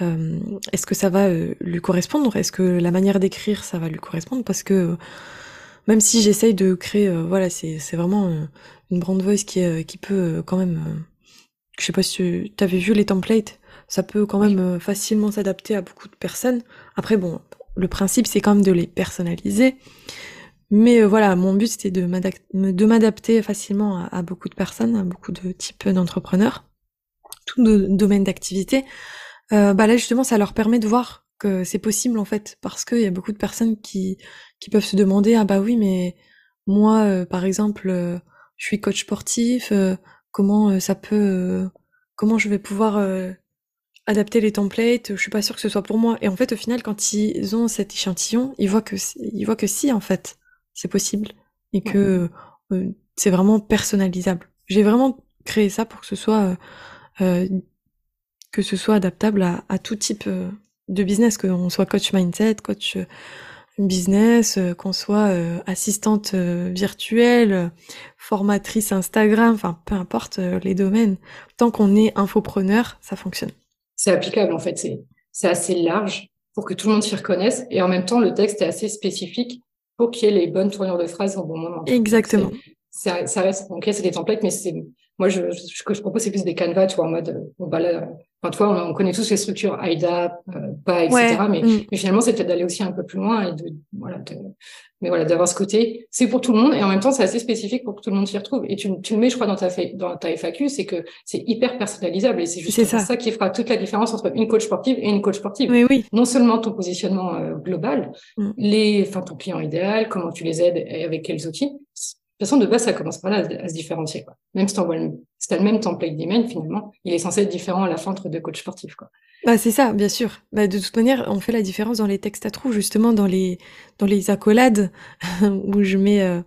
[SPEAKER 2] euh est-ce que ça va lui correspondre, est-ce que la manière d'écrire, ça va lui correspondre, parce que même si j'essaye de créer, voilà, c'est, vraiment une brand voice qui peut quand même, je sais pas si tu avais vu les templates, ça peut quand même facilement s'adapter à beaucoup de personnes. Après, bon, le principe, c'est quand même de les personnaliser. Mais euh, voilà, mon but c'était de m'adapter facilement à, beaucoup de personnes, à beaucoup de types d'entrepreneurs, tout domaine d'activité. Euh, bah là justement, ça leur permet de voir que c'est possible en fait, parce qu'il y a beaucoup de personnes qui qui peuvent se demander ah bah oui mais moi euh, par exemple je suis coach sportif, comment ça peut, comment je vais pouvoir adapter les templates, je suis pas sûre que ce soit pour moi. Et en fait, au final, quand ils ont cet échantillon, ils voient que, ils voient que si, en fait c'est possible et que euh, c'est vraiment personnalisable. J'ai vraiment créé ça pour que ce soit euh, euh que ce soit adaptable à, à tout type euh, de business, que on soit coach mindset, coach business, qu'on soit assistante virtuelle, formatrice Instagram, enfin peu importe les domaines, tant qu'on est infopreneur, ça fonctionne.
[SPEAKER 1] C'est applicable en fait, c'est assez large pour que tout le monde s'y reconnaisse. Et en même temps le texte est assez spécifique pour qu'il y ait les bonnes tournures de phrases au bon moment.
[SPEAKER 2] Exactement.
[SPEAKER 1] Ça, ça reste, ok, c'est des templates, mais c'est moi, je, ce que je propose, c'est plus des canevas, tu vois, en mode, bon, bah là, enfin, tu vois, on, connaît tous les structures AIDA, euh, pas, etc. Mais, mais finalement, c'est peut-être d'aller aussi un peu plus loin et de, voilà, de, mais voilà, d'avoir ce côté. C'est pour tout le monde et en même temps, c'est assez spécifique pour que tout le monde s'y retrouve. Et tu, tu le mets, je crois, dans ta, dans ta FAQ, c'est que c'est hyper personnalisable et c'est juste ça. ça. qui fera toute la différence entre une coach sportive et une coach sportive.
[SPEAKER 2] Oui, oui.
[SPEAKER 1] Non seulement ton positionnement euh, global, mm. les, enfin, ton client idéal, comment tu les aides et avec quels outils toute façon, de base, ça commence par là à, se différencier. Quoi. Même si tu le, si as le même template d'email, finalement, il est censé être différent à la fin entre deux coachs sportifs. Quoi.
[SPEAKER 2] Bah, c'est ça, bien sûr. Bah, de toute manière, on fait la différence dans les textes à trous, justement, dans les, dans les accolades où je mets euh,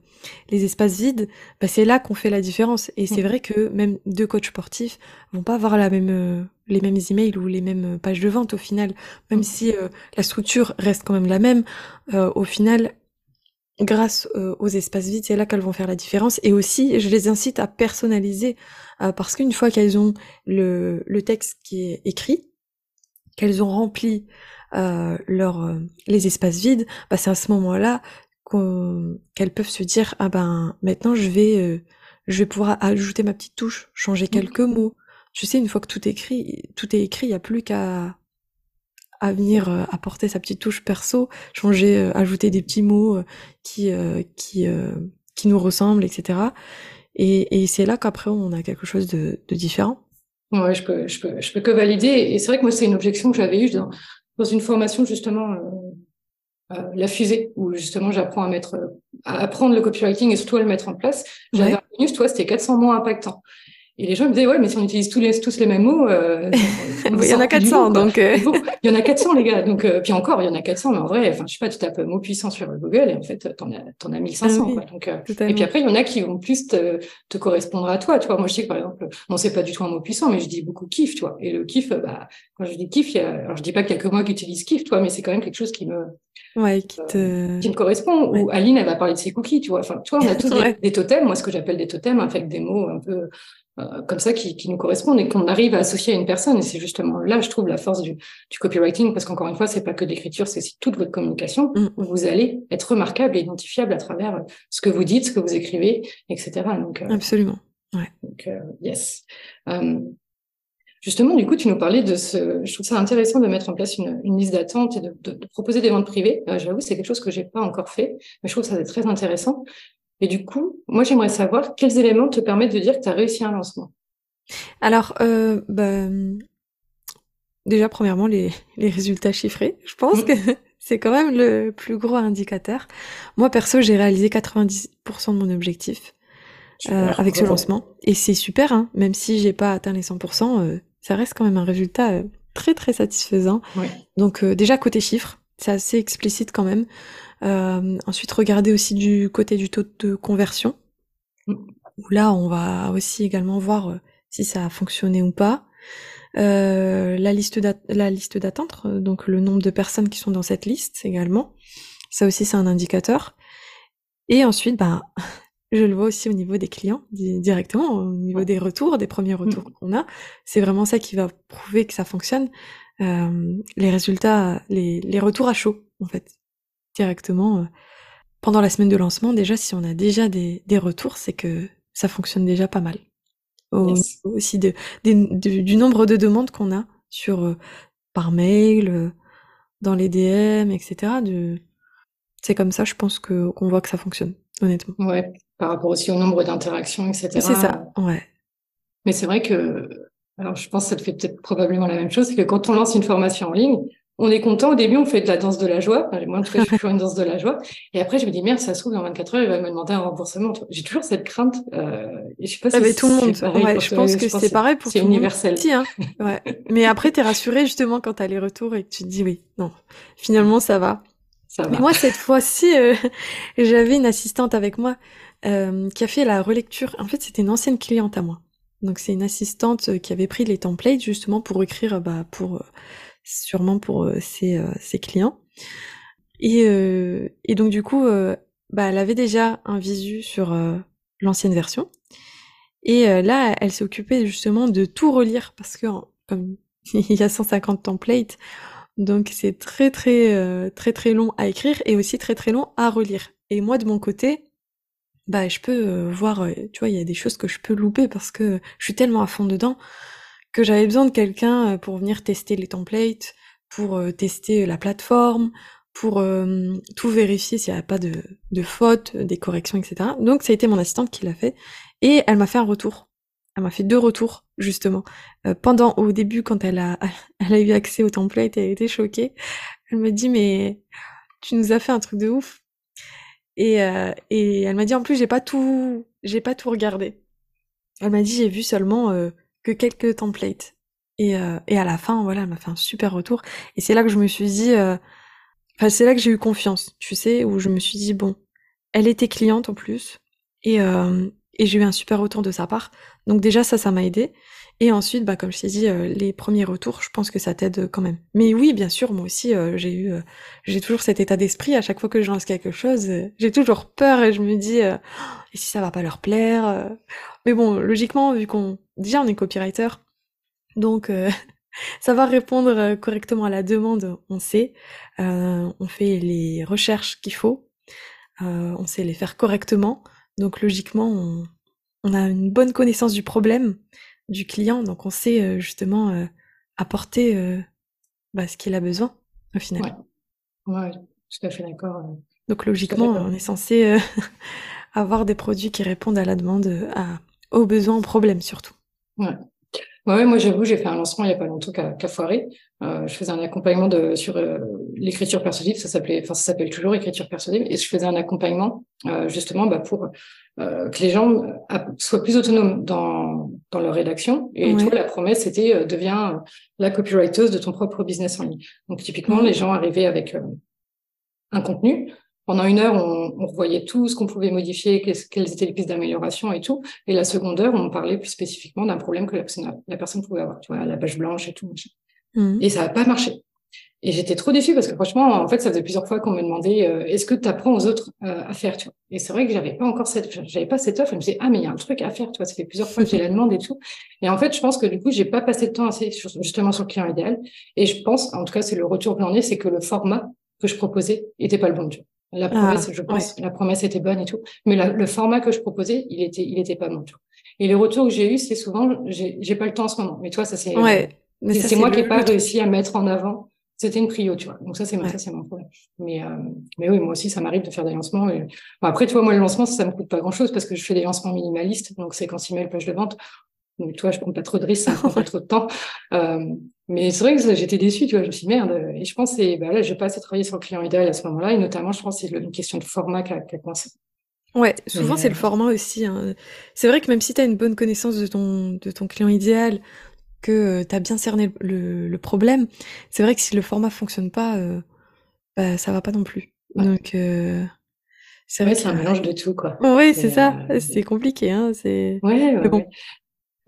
[SPEAKER 2] les espaces vides. Bah, c'est là qu'on fait la différence. Et c'est vrai que même deux coachs sportifs vont pas avoir la même, euh, les mêmes emails ou les mêmes pages de vente au final. Même si euh, la structure reste quand même la même, au final, grâce euh, aux espaces vides, c'est là qu'elles vont faire la différence. Et aussi, je les incite à personnaliser, euh, parce qu'une fois qu'elles ont le, le, texte qui est écrit, qu'elles ont rempli euh, leur, les espaces vides, bah c'est à ce moment-là qu'elles peuvent se dire ah ben maintenant je vais je vais pouvoir ajouter ma petite touche, changer mmh. quelques mots. Tu sais, une fois que tout est écrit, tout est écrit, il n'y a plus qu'à à venir euh, apporter sa petite touche perso, changer, euh, ajouter des petits mots euh, qui qui qui nous ressemblent, etc. Et, et c'est là qu'après on a quelque chose de, de différent.
[SPEAKER 1] Ouais, je peux, je peux, je peux que valider. Et c'est vrai que moi, c'est une objection que j'avais eue dans, dans une formation justement, euh, la fusée, où justement j'apprends à mettre, à apprendre le copywriting et surtout à le mettre en place. J'avais ouais. toi, c'était 400 mots impactants. Et les gens me disaient, ouais, mais si on utilise tous les, tous les mêmes mots, euh,
[SPEAKER 2] il y en a 400, donc. Euh...
[SPEAKER 1] il y en a 400, les gars. Donc, euh, puis encore, il y en a 400, mais en vrai, enfin, je sais pas, tu tapes mots puissants sur Google et en fait, t'en as, t'en as 1500, ah, quoi. Donc, euh, et puis après, il y en a qui vont plus te, te correspondre à toi, tu vois. Moi, je sais que, par exemple, non, c'est pas du tout un mot puissant, mais je dis beaucoup kiff, tu vois. Et le kiff, bah, quand je dis kiff, il y a, alors je dis pas qu'il y a que moi qui utilise kiff, tu vois, mais c'est quand même quelque chose qui me,
[SPEAKER 2] Ouais, qui te...
[SPEAKER 1] Euh, qui me correspond. Ou Aline, elle va parler de ses cookies, tu vois. Enfin, tu vois, on a tous des, des, totems, moi, ce que j'appelle des totems, avec des mots un peu comme ça qui, qui, nous correspondent et qu'on arrive à associer à une personne. Et c'est justement là, je trouve, la force du, du copywriting, parce qu'encore une fois, c'est pas que l'écriture, c'est aussi toute votre communication mm. où vous allez être remarquable et identifiable à travers ce que vous dites, ce que vous écrivez, etc. Donc,
[SPEAKER 2] euh, Absolument. Ouais.
[SPEAKER 1] Donc, euh, yes. Justement, du coup, tu nous parlais de ce. Je trouve ça intéressant de mettre en place une, une liste d'attente et de, de, de, proposer des ventes privées. J'avoue, c'est quelque chose que j'ai pas encore fait, mais je trouve que ça c'est très intéressant. Et du coup, moi, j'aimerais savoir quels éléments te permettent de dire que tu as réussi un lancement.
[SPEAKER 2] Alors, euh, bah, déjà, premièrement, les, les, résultats chiffrés. Je pense mmh. que c'est quand même le plus gros indicateur. Moi, perso, j'ai réalisé 90% de mon objectif euh, avec ce lancement. Et c'est super, hein, même si j'ai pas atteint les 100%, euh, ça reste quand même un résultat très, très satisfaisant. Donc, déjà, côté chiffres, c'est assez explicite quand même. Euh, ensuite, regarder aussi du côté du taux de conversion. Où là, on va aussi également voir euh, si ça a fonctionné ou pas. Euh, la liste la liste d'attente, donc le nombre de personnes qui sont dans cette liste également. Ça aussi, c'est un indicateur. Et ensuite, bah, je le vois aussi au niveau des clients directement, au niveau des retours, des premiers retours mm. qu'on a. C'est vraiment ça qui va prouver que ça fonctionne. Euh, les résultats, les, les retours à chaud, en fait directement euh, pendant la semaine de lancement. Déjà, si on a déjà des, des retours, c'est que ça fonctionne déjà pas mal. Aussi de, du nombre de demandes qu'on a sur euh, par mail, euh, dans les DM, etc. C'est comme ça, je pense que qu'on voit que ça fonctionne, honnêtement.
[SPEAKER 1] Ouais, par rapport aussi au nombre d'interactions, etc.
[SPEAKER 2] C'est ça, ouais.
[SPEAKER 1] Mais c'est vrai que, alors je pense que ça te fait peut-être probablement la même chose, c'est que quand on lance une formation en ligne, on est content. Au début, on fait de la danse de la joie. moi, en tout cas, je fais toujours une danse de la joie. Et après, je me dis, merde, ça se trouve, dans 24 heures, il va me demander un remboursement. J'ai toujours cette crainte. Euh, et je sais pas
[SPEAKER 2] ah, si tout le monde. Ouais, je pense que c'est pareil pour
[SPEAKER 1] tout le monde. C'est universel.
[SPEAKER 2] hein. ouais. Mais après, t'es rassuré justement quand t'as les retours et que tu te dis, oui, non, finalement, ça va.
[SPEAKER 1] Ça va.
[SPEAKER 2] Moi, cette fois-ci, euh, j'avais une assistante avec moi euh, qui a fait la relecture. En fait, c'était une ancienne cliente à moi. Donc, c'est une assistante euh, qui avait pris les templates justement pour écrire, bah, pour sûrement pour ses, euh, ses, clients. Et, euh, et donc du coup, euh, bah, elle avait déjà un visu sur euh, l'ancienne version. Et là, elle s'est occupée justement de tout relire parce que il y a 150 templates, donc c'est très très très très long à écrire et aussi très très long à relire. Et moi de mon côté, bah je peux voir, tu vois, il y a des choses que je peux louper parce que je suis tellement à fond dedans que j'avais besoin de quelqu'un pour venir tester les templates, pour tester la plateforme, pour tout vérifier s'il n'y a pas de, de fautes, des corrections, etc. Donc ça a été mon assistante qui l'a fait et elle m'a fait un retour. Elle m'a fait deux retours justement. Euh, pendant au début quand elle a elle a eu accès au template, elle été choquée. Elle me dit mais tu nous as fait un truc de ouf. Et, euh, et elle m'a dit en plus j'ai pas tout j'ai pas tout regardé. Elle m'a dit j'ai vu seulement euh, que quelques templates. Et, et à la fin voilà elle m'a fait un super retour. Et c'est là que je me suis dit c'est là que j'ai eu confiance, tu sais, où je me suis dit, bon, elle était cliente en plus, et, euh, et j'ai eu un super retour de sa part. Donc déjà, ça, ça m'a aidé. Et ensuite, bah, comme je t'ai dit, euh, les premiers retours, je pense que ça t'aide quand même. Mais oui, bien sûr, moi aussi, euh, j'ai eu, j'ai toujours cet état d'esprit. À chaque fois que je lance quelque chose, j'ai toujours peur et je me dis, et si ça va pas leur plaire Mais bon, logiquement, vu qu'on, déjà, on est copywriter, donc Savoir répondre euh, correctement à la demande, on sait. Euh, on fait les recherches qu'il faut. Euh, on sait les faire correctement. Donc logiquement, on, a une bonne connaissance du problème du client. Donc on sait justement apporter bah, ce qu'il a besoin au final.
[SPEAKER 1] Ouais, ouais tout à fait d'accord.
[SPEAKER 2] Donc logiquement, on est censé avoir des produits qui répondent à la demande, à, aux besoins, aux problèmes surtout.
[SPEAKER 1] Ouais. Ouais, moi j'avoue, j'ai fait un lancement il y a pas longtemps qu'à foiré. Euh, je faisais un accompagnement de sur euh, l'écriture persuasive, ça s'appelait, enfin ça s'appelle toujours écriture persuasive, et je faisais un accompagnement euh, justement bah, pour euh, que les gens soient plus autonomes dans dans leur rédaction. Et toi, la promesse c'était deviens la copywriter de ton propre business en ligne. Donc typiquement, les gens arrivaient avec un contenu, pendant une heure, on, on revoyait tout ce qu'on pouvait modifier, quelles étaient les pistes d'amélioration et tout. Et la seconde heure, on parlait plus spécifiquement d'un problème que la personne, la personne pouvait avoir, tu vois, la page blanche et tout. Mmh. Et ça n'a pas marché. Et j'étais trop déçue parce que franchement, en fait, ça faisait plusieurs fois qu'on me demandait euh, est-ce que tu apprends aux autres euh, à faire, tu vois. Et c'est vrai que j'avais pas encore cette, j'avais pas cette offre. Je me disais ah mais il y a un truc à faire, tu vois. Ça fait plusieurs fois que j'ai la demande et tout. Et en fait, je pense que du coup, j'ai pas passé de temps assez sur, justement sur le client idéal. Et je pense, en tout cas, c'est le retour que j'en ai, c'est que le format que je proposais était pas le bon. Tu vois. La promesse, ah, je pense, la promesse était bonne et tout, mais le format que je proposais, il était, il était pas bon. Et les retours que j'ai eu, c'est souvent, j'ai pas le temps en ce moment. Mais toi, ça c'est,
[SPEAKER 2] ouais,
[SPEAKER 1] c'est moi qui n'ai pas réussi à mettre en avant. C'était une prio, tu vois. Donc ça, c'est ça, c'est mon problème. Mais, euh, mais oui, moi aussi, ça m'arrive de faire des lancements. Et... Bon, après, tu vois, moi, le lancement, ça, ça me coûte pas grand chose parce que je fais des lancements minimalistes. Donc, c'est quand page de vente. Donc, tu vois, je prends pas trop de risques, ça prend pas trop de temps. Euh, mais c'est vrai que j'étais déçue, tu vois. Je me suis dit, merde. Et je pense que bah, là, je vais pas assez travailler sur le client idéal à ce moment-là. Et notamment, je pense que c'est une question de format qui a, qui
[SPEAKER 2] Ouais, souvent c'est le format aussi. Hein. C'est vrai que même si tu as une bonne connaissance de ton, de ton client idéal, que euh, tu as bien cerné le, le problème, c'est vrai que si le format fonctionne pas, euh, bah, ça va pas non plus. Donc, euh,
[SPEAKER 1] c'est vrai. c'est un mélange de tout, quoi.
[SPEAKER 2] Oui, c'est ça. C'est compliqué, hein. C'est.
[SPEAKER 1] Ouais, ouais, bon.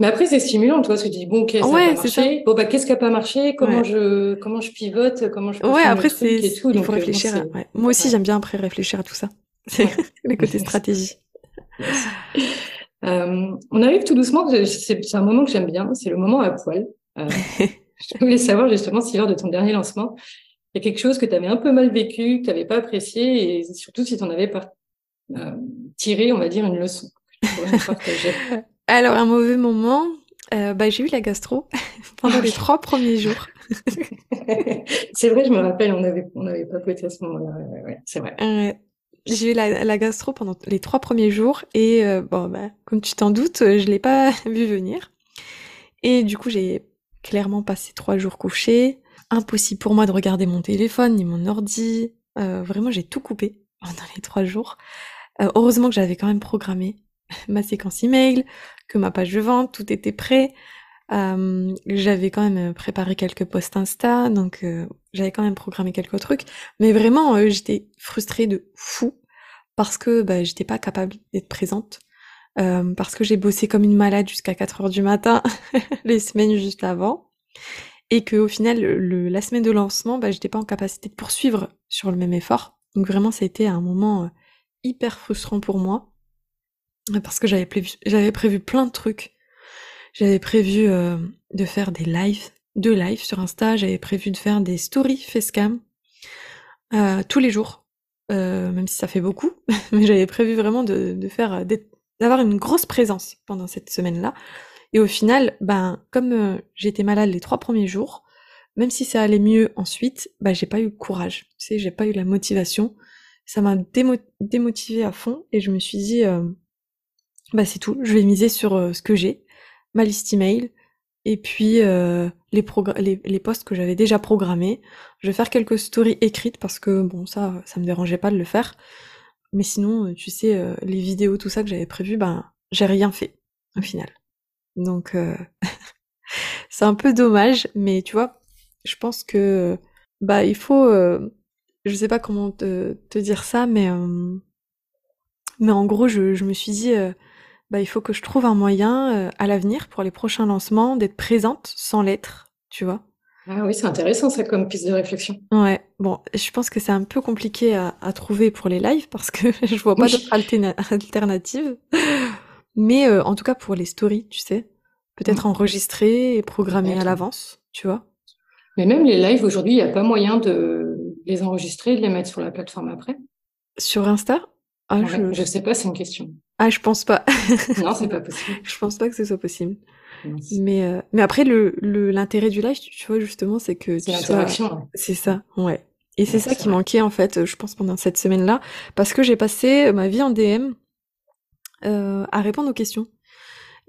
[SPEAKER 1] Mais après, c'est stimulant, toi, tu te dis, bon, ok, ça ouais, a pas marché. Bon, bah, qu'est-ce qui a pas marché? Comment je, comment je pivote? Comment je
[SPEAKER 2] Ouais, après, c'est, il faut euh, réfléchir. ouais. Moi aussi, j'aime bien après réfléchir à tout ça. C'est le côté stratégie.
[SPEAKER 1] euh, on arrive tout doucement, c'est un moment que j'aime bien, c'est le moment à poil. Euh, je voulais savoir justement si lors de ton dernier lancement, il y a quelque chose que tu avais un peu mal vécu, que tu n'avais pas apprécié, et surtout si tu en avais pas euh, tiré, on va dire, une leçon.
[SPEAKER 2] Alors, un mauvais moment, euh, bah, j'ai eu la gastro pendant les trois premiers jours.
[SPEAKER 1] c'est vrai, je me rappelle, on avait, on avait pas à ce moment-là. Ouais, c'est vrai.
[SPEAKER 2] Euh, j'ai eu la, la, gastro pendant les trois premiers jours et euh, bon, bah, comme tu t'en doutes, je l'ai pas vu venir. Et du coup, j'ai clairement passé trois jours couchés. Impossible pour moi de regarder mon téléphone ni mon ordi. Euh, vraiment, j'ai tout coupé pendant les trois jours. Euh, heureusement que j'avais quand même programmé ma séquence email, que ma page de vente, tout était prêt. Euh, j'avais quand même préparé quelques posts Insta, donc euh, j'avais quand même programmé quelques trucs. Mais vraiment, euh, j'étais frustrée de fou parce que bah, j'étais pas capable d'être présente. parce que j'ai bossé comme une malade jusqu'à 4 heures du matin les semaines juste avant. et que au final, le, la semaine de lancement, bah, j'étais pas en capacité de poursuivre sur le même effort. Donc vraiment, ça a été un moment hyper frustrant pour moi parce que j'avais prévu, j'avais prévu plein de trucs. J'avais prévu de faire des lives, deux lives sur Insta. J'avais prévu de faire des stories facecam euh, tous les jours, euh, même si ça fait beaucoup. mais j'avais prévu vraiment de, faire, d'avoir une grosse présence pendant cette semaine-là. Et au final, ben, comme euh, j'étais malade les trois premiers jours, même si ça allait mieux ensuite, ben, j'ai pas eu le courage. Tu sais, j'ai pas eu la motivation. Ça m'a démo démotivé à fond et je me suis dit, euh, bah c'est tout. Je vais miser sur euh, ce que j'ai, ma liste email, et puis euh, les, les, les posts que j'avais déjà programmés. Je vais faire quelques stories écrites parce que bon ça ça me dérangeait pas de le faire. Mais sinon, tu sais, les vidéos, tout ça que j'avais prévu, ben j'ai rien fait au final. Donc euh, c'est un peu dommage, mais tu vois, je pense que bah il faut, euh, je sais pas comment te, te dire ça, mais euh, mais en gros je, je me suis dit bah il faut que je trouve un moyen à l'avenir pour les prochains lancements d'être présente sans l'être, tu vois.
[SPEAKER 1] Ah oui, c'est intéressant ça comme piste de réflexion.
[SPEAKER 2] Ouais, bon, je pense que c'est un peu compliqué à, à, trouver pour les lives parce que je vois pas d'autres alternatives. Mais euh, en tout cas pour les stories, tu sais, peut-être mmh. enregistrer et programmer à l'avance, tu vois.
[SPEAKER 1] Mais même les lives aujourd'hui, il n'y a pas moyen de les enregistrer et de les mettre sur la plateforme après?
[SPEAKER 2] Sur Insta?
[SPEAKER 1] Ah, je... je sais pas, c'est une question.
[SPEAKER 2] Ah, je pense pas.
[SPEAKER 1] non, c'est pas possible.
[SPEAKER 2] je pense pas que ce soit possible. Mais euh, mais après le l'intérêt du live, tu vois justement, c'est que
[SPEAKER 1] c'est l'interaction.
[SPEAKER 2] C'est ça, ouais. Et c'est ça qui manquait en fait, je pense pendant cette semaine-là, parce que j'ai passé ma vie en DM euh, à répondre aux questions.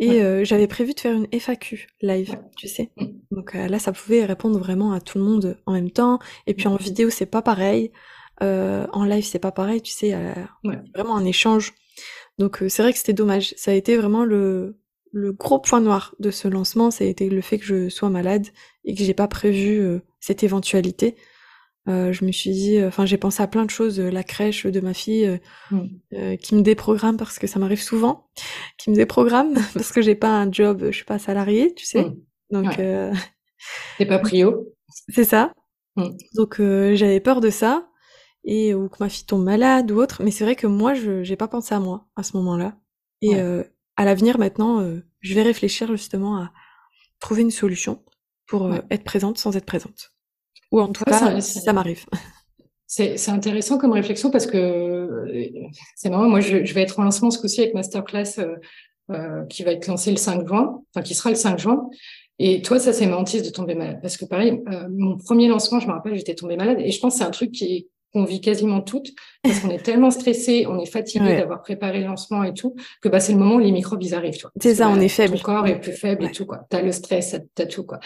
[SPEAKER 2] Et euh, j'avais prévu de faire une FAQ live, tu sais. Mm. Donc euh, là, ça pouvait répondre vraiment à tout le monde en même temps. Et puis en mm. vidéo, c'est pas pareil. en live, c'est pas pareil, tu sais. Vraiment un échange. Donc c'est vrai que c'était dommage. Ça a été vraiment le, le gros point noir de ce lancement, ça a été le fait que je sois malade et que j'ai pas prévu cette éventualité. Euh, je me suis dit, euh, enfin, j'ai pensé à plein de choses, euh, la crèche de ma fille, mmh. qui me déprogramme parce que ça m'arrive souvent, qui me déprogramme parce que j'ai pas un job, je suis pas salariée, tu sais. Mmh. Donc,
[SPEAKER 1] ouais. c'est pas prio.
[SPEAKER 2] C'est ça. Mmh. Donc, j'avais peur de ça et ou que ma fille tombe malade ou autre. Mais c'est vrai que moi, je j'ai pas pensé à moi à ce moment-là. Et à l'avenir, maintenant, je vais réfléchir justement à trouver une solution pour être présente sans être présente. Ou en tout cas, ça, ça m'arrive.
[SPEAKER 1] C'est intéressant comme réflexion parce que euh, c'est marrant. Moi, je, je, vais être en lancement ce coup-ci avec masterclass euh, euh, qui va être lancé le 5 juin, enfin qui sera le 5 juin. Et toi, ça, c'est ma hantise de tomber malade. Parce que pareil, euh, mon premier lancement, je me rappelle, j'étais tombée malade. Et je pense que c'est un truc qui qu'on vit quasiment toutes, parce qu'on est tellement stressé, on est fatigué d'avoir préparé le lancement et tout, que bah, c'est le moment où les microbes ils arrivent.
[SPEAKER 2] C'est ça, on est faible.
[SPEAKER 1] Ton corps est plus faible et tout. quoi. Tu as le stress, tu as tout. quoi.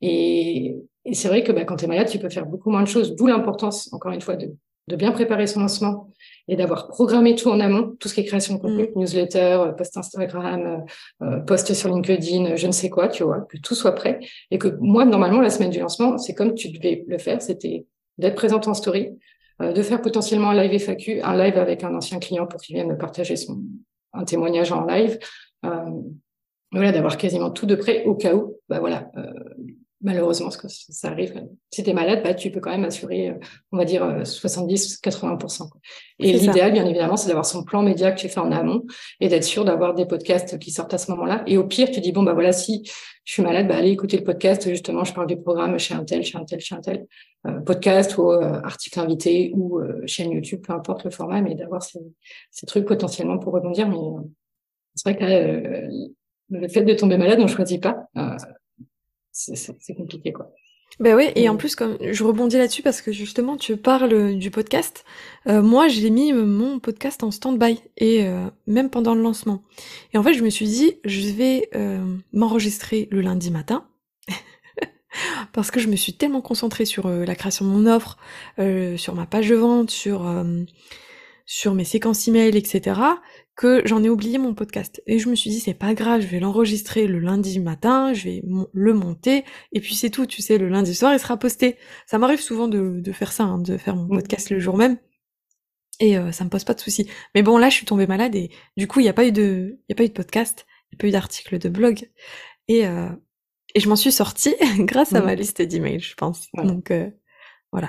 [SPEAKER 1] Et, et c'est vrai que bah, quand tu es malade, tu peux faire beaucoup moins de choses, d'où l'importance, encore une fois, de, de bien préparer son lancement et d'avoir programmé tout en amont, tout ce qui est création de contenu, mm. newsletter, post Instagram, euh, post sur LinkedIn, je ne sais quoi, tu vois, que tout soit prêt. Et que moi, normalement, la semaine du lancement, c'est comme tu devais le faire, c'était d'être présente en story, euh, de faire potentiellement un live FAQ, un live avec un ancien client pour qu'il vienne me partager son, un témoignage en live. Euh, voilà, d'avoir quasiment tout de près au cas où, bah voilà, euh, malheureusement, ce que ça arrive. Si tu es malade, bah, tu peux quand même assurer, euh, on va dire, 70-80%. Euh, et l'idéal, bien évidemment, c'est d'avoir son plan média que tu fais en amont et d'être sûr d'avoir des podcasts qui sortent à ce moment-là. Et au pire, tu dis, bon, bah voilà, si je suis malade, bah allez écouter le podcast. Justement, je parle du programme chez un tel, chez un tel, chez un tel. Euh, podcast ou article invité ou chaîne YouTube, peu importe le format, mais d'avoir ces, ces, trucs potentiellement pour rebondir. Mais c'est vrai que le fait de tomber malade, on ne choisit pas c'est compliqué, quoi.
[SPEAKER 2] Ben oui, et en plus, comme je rebondis là-dessus parce que justement, tu parles du podcast. Euh, moi, j'ai mis mon podcast en stand-by et euh, même pendant le lancement. Et en fait, je me suis dit, je vais euh, m'enregistrer le lundi matin parce que je me suis tellement concentrée sur la création de mon offre, sur ma page de vente, sur sur mes séquences email, etc., que j'en ai oublié mon podcast. Et je me suis dit, c'est pas grave, je vais l'enregistrer le lundi matin, je vais le monter, et puis c'est tout, tu sais, le lundi soir, il sera posté. Ça m'arrive souvent de, de, faire ça, hein, de faire mon podcast le jour même. Et euh, ça me pose pas de soucis. Mais bon, là, je suis tombée malade et du coup, il n'y a pas eu de, il y a pas eu de podcast, il n'y a pas eu d'article de blog. Et, euh, Et je m'en suis sortie grâce à ma liste d'emails, je pense. Donc, voilà.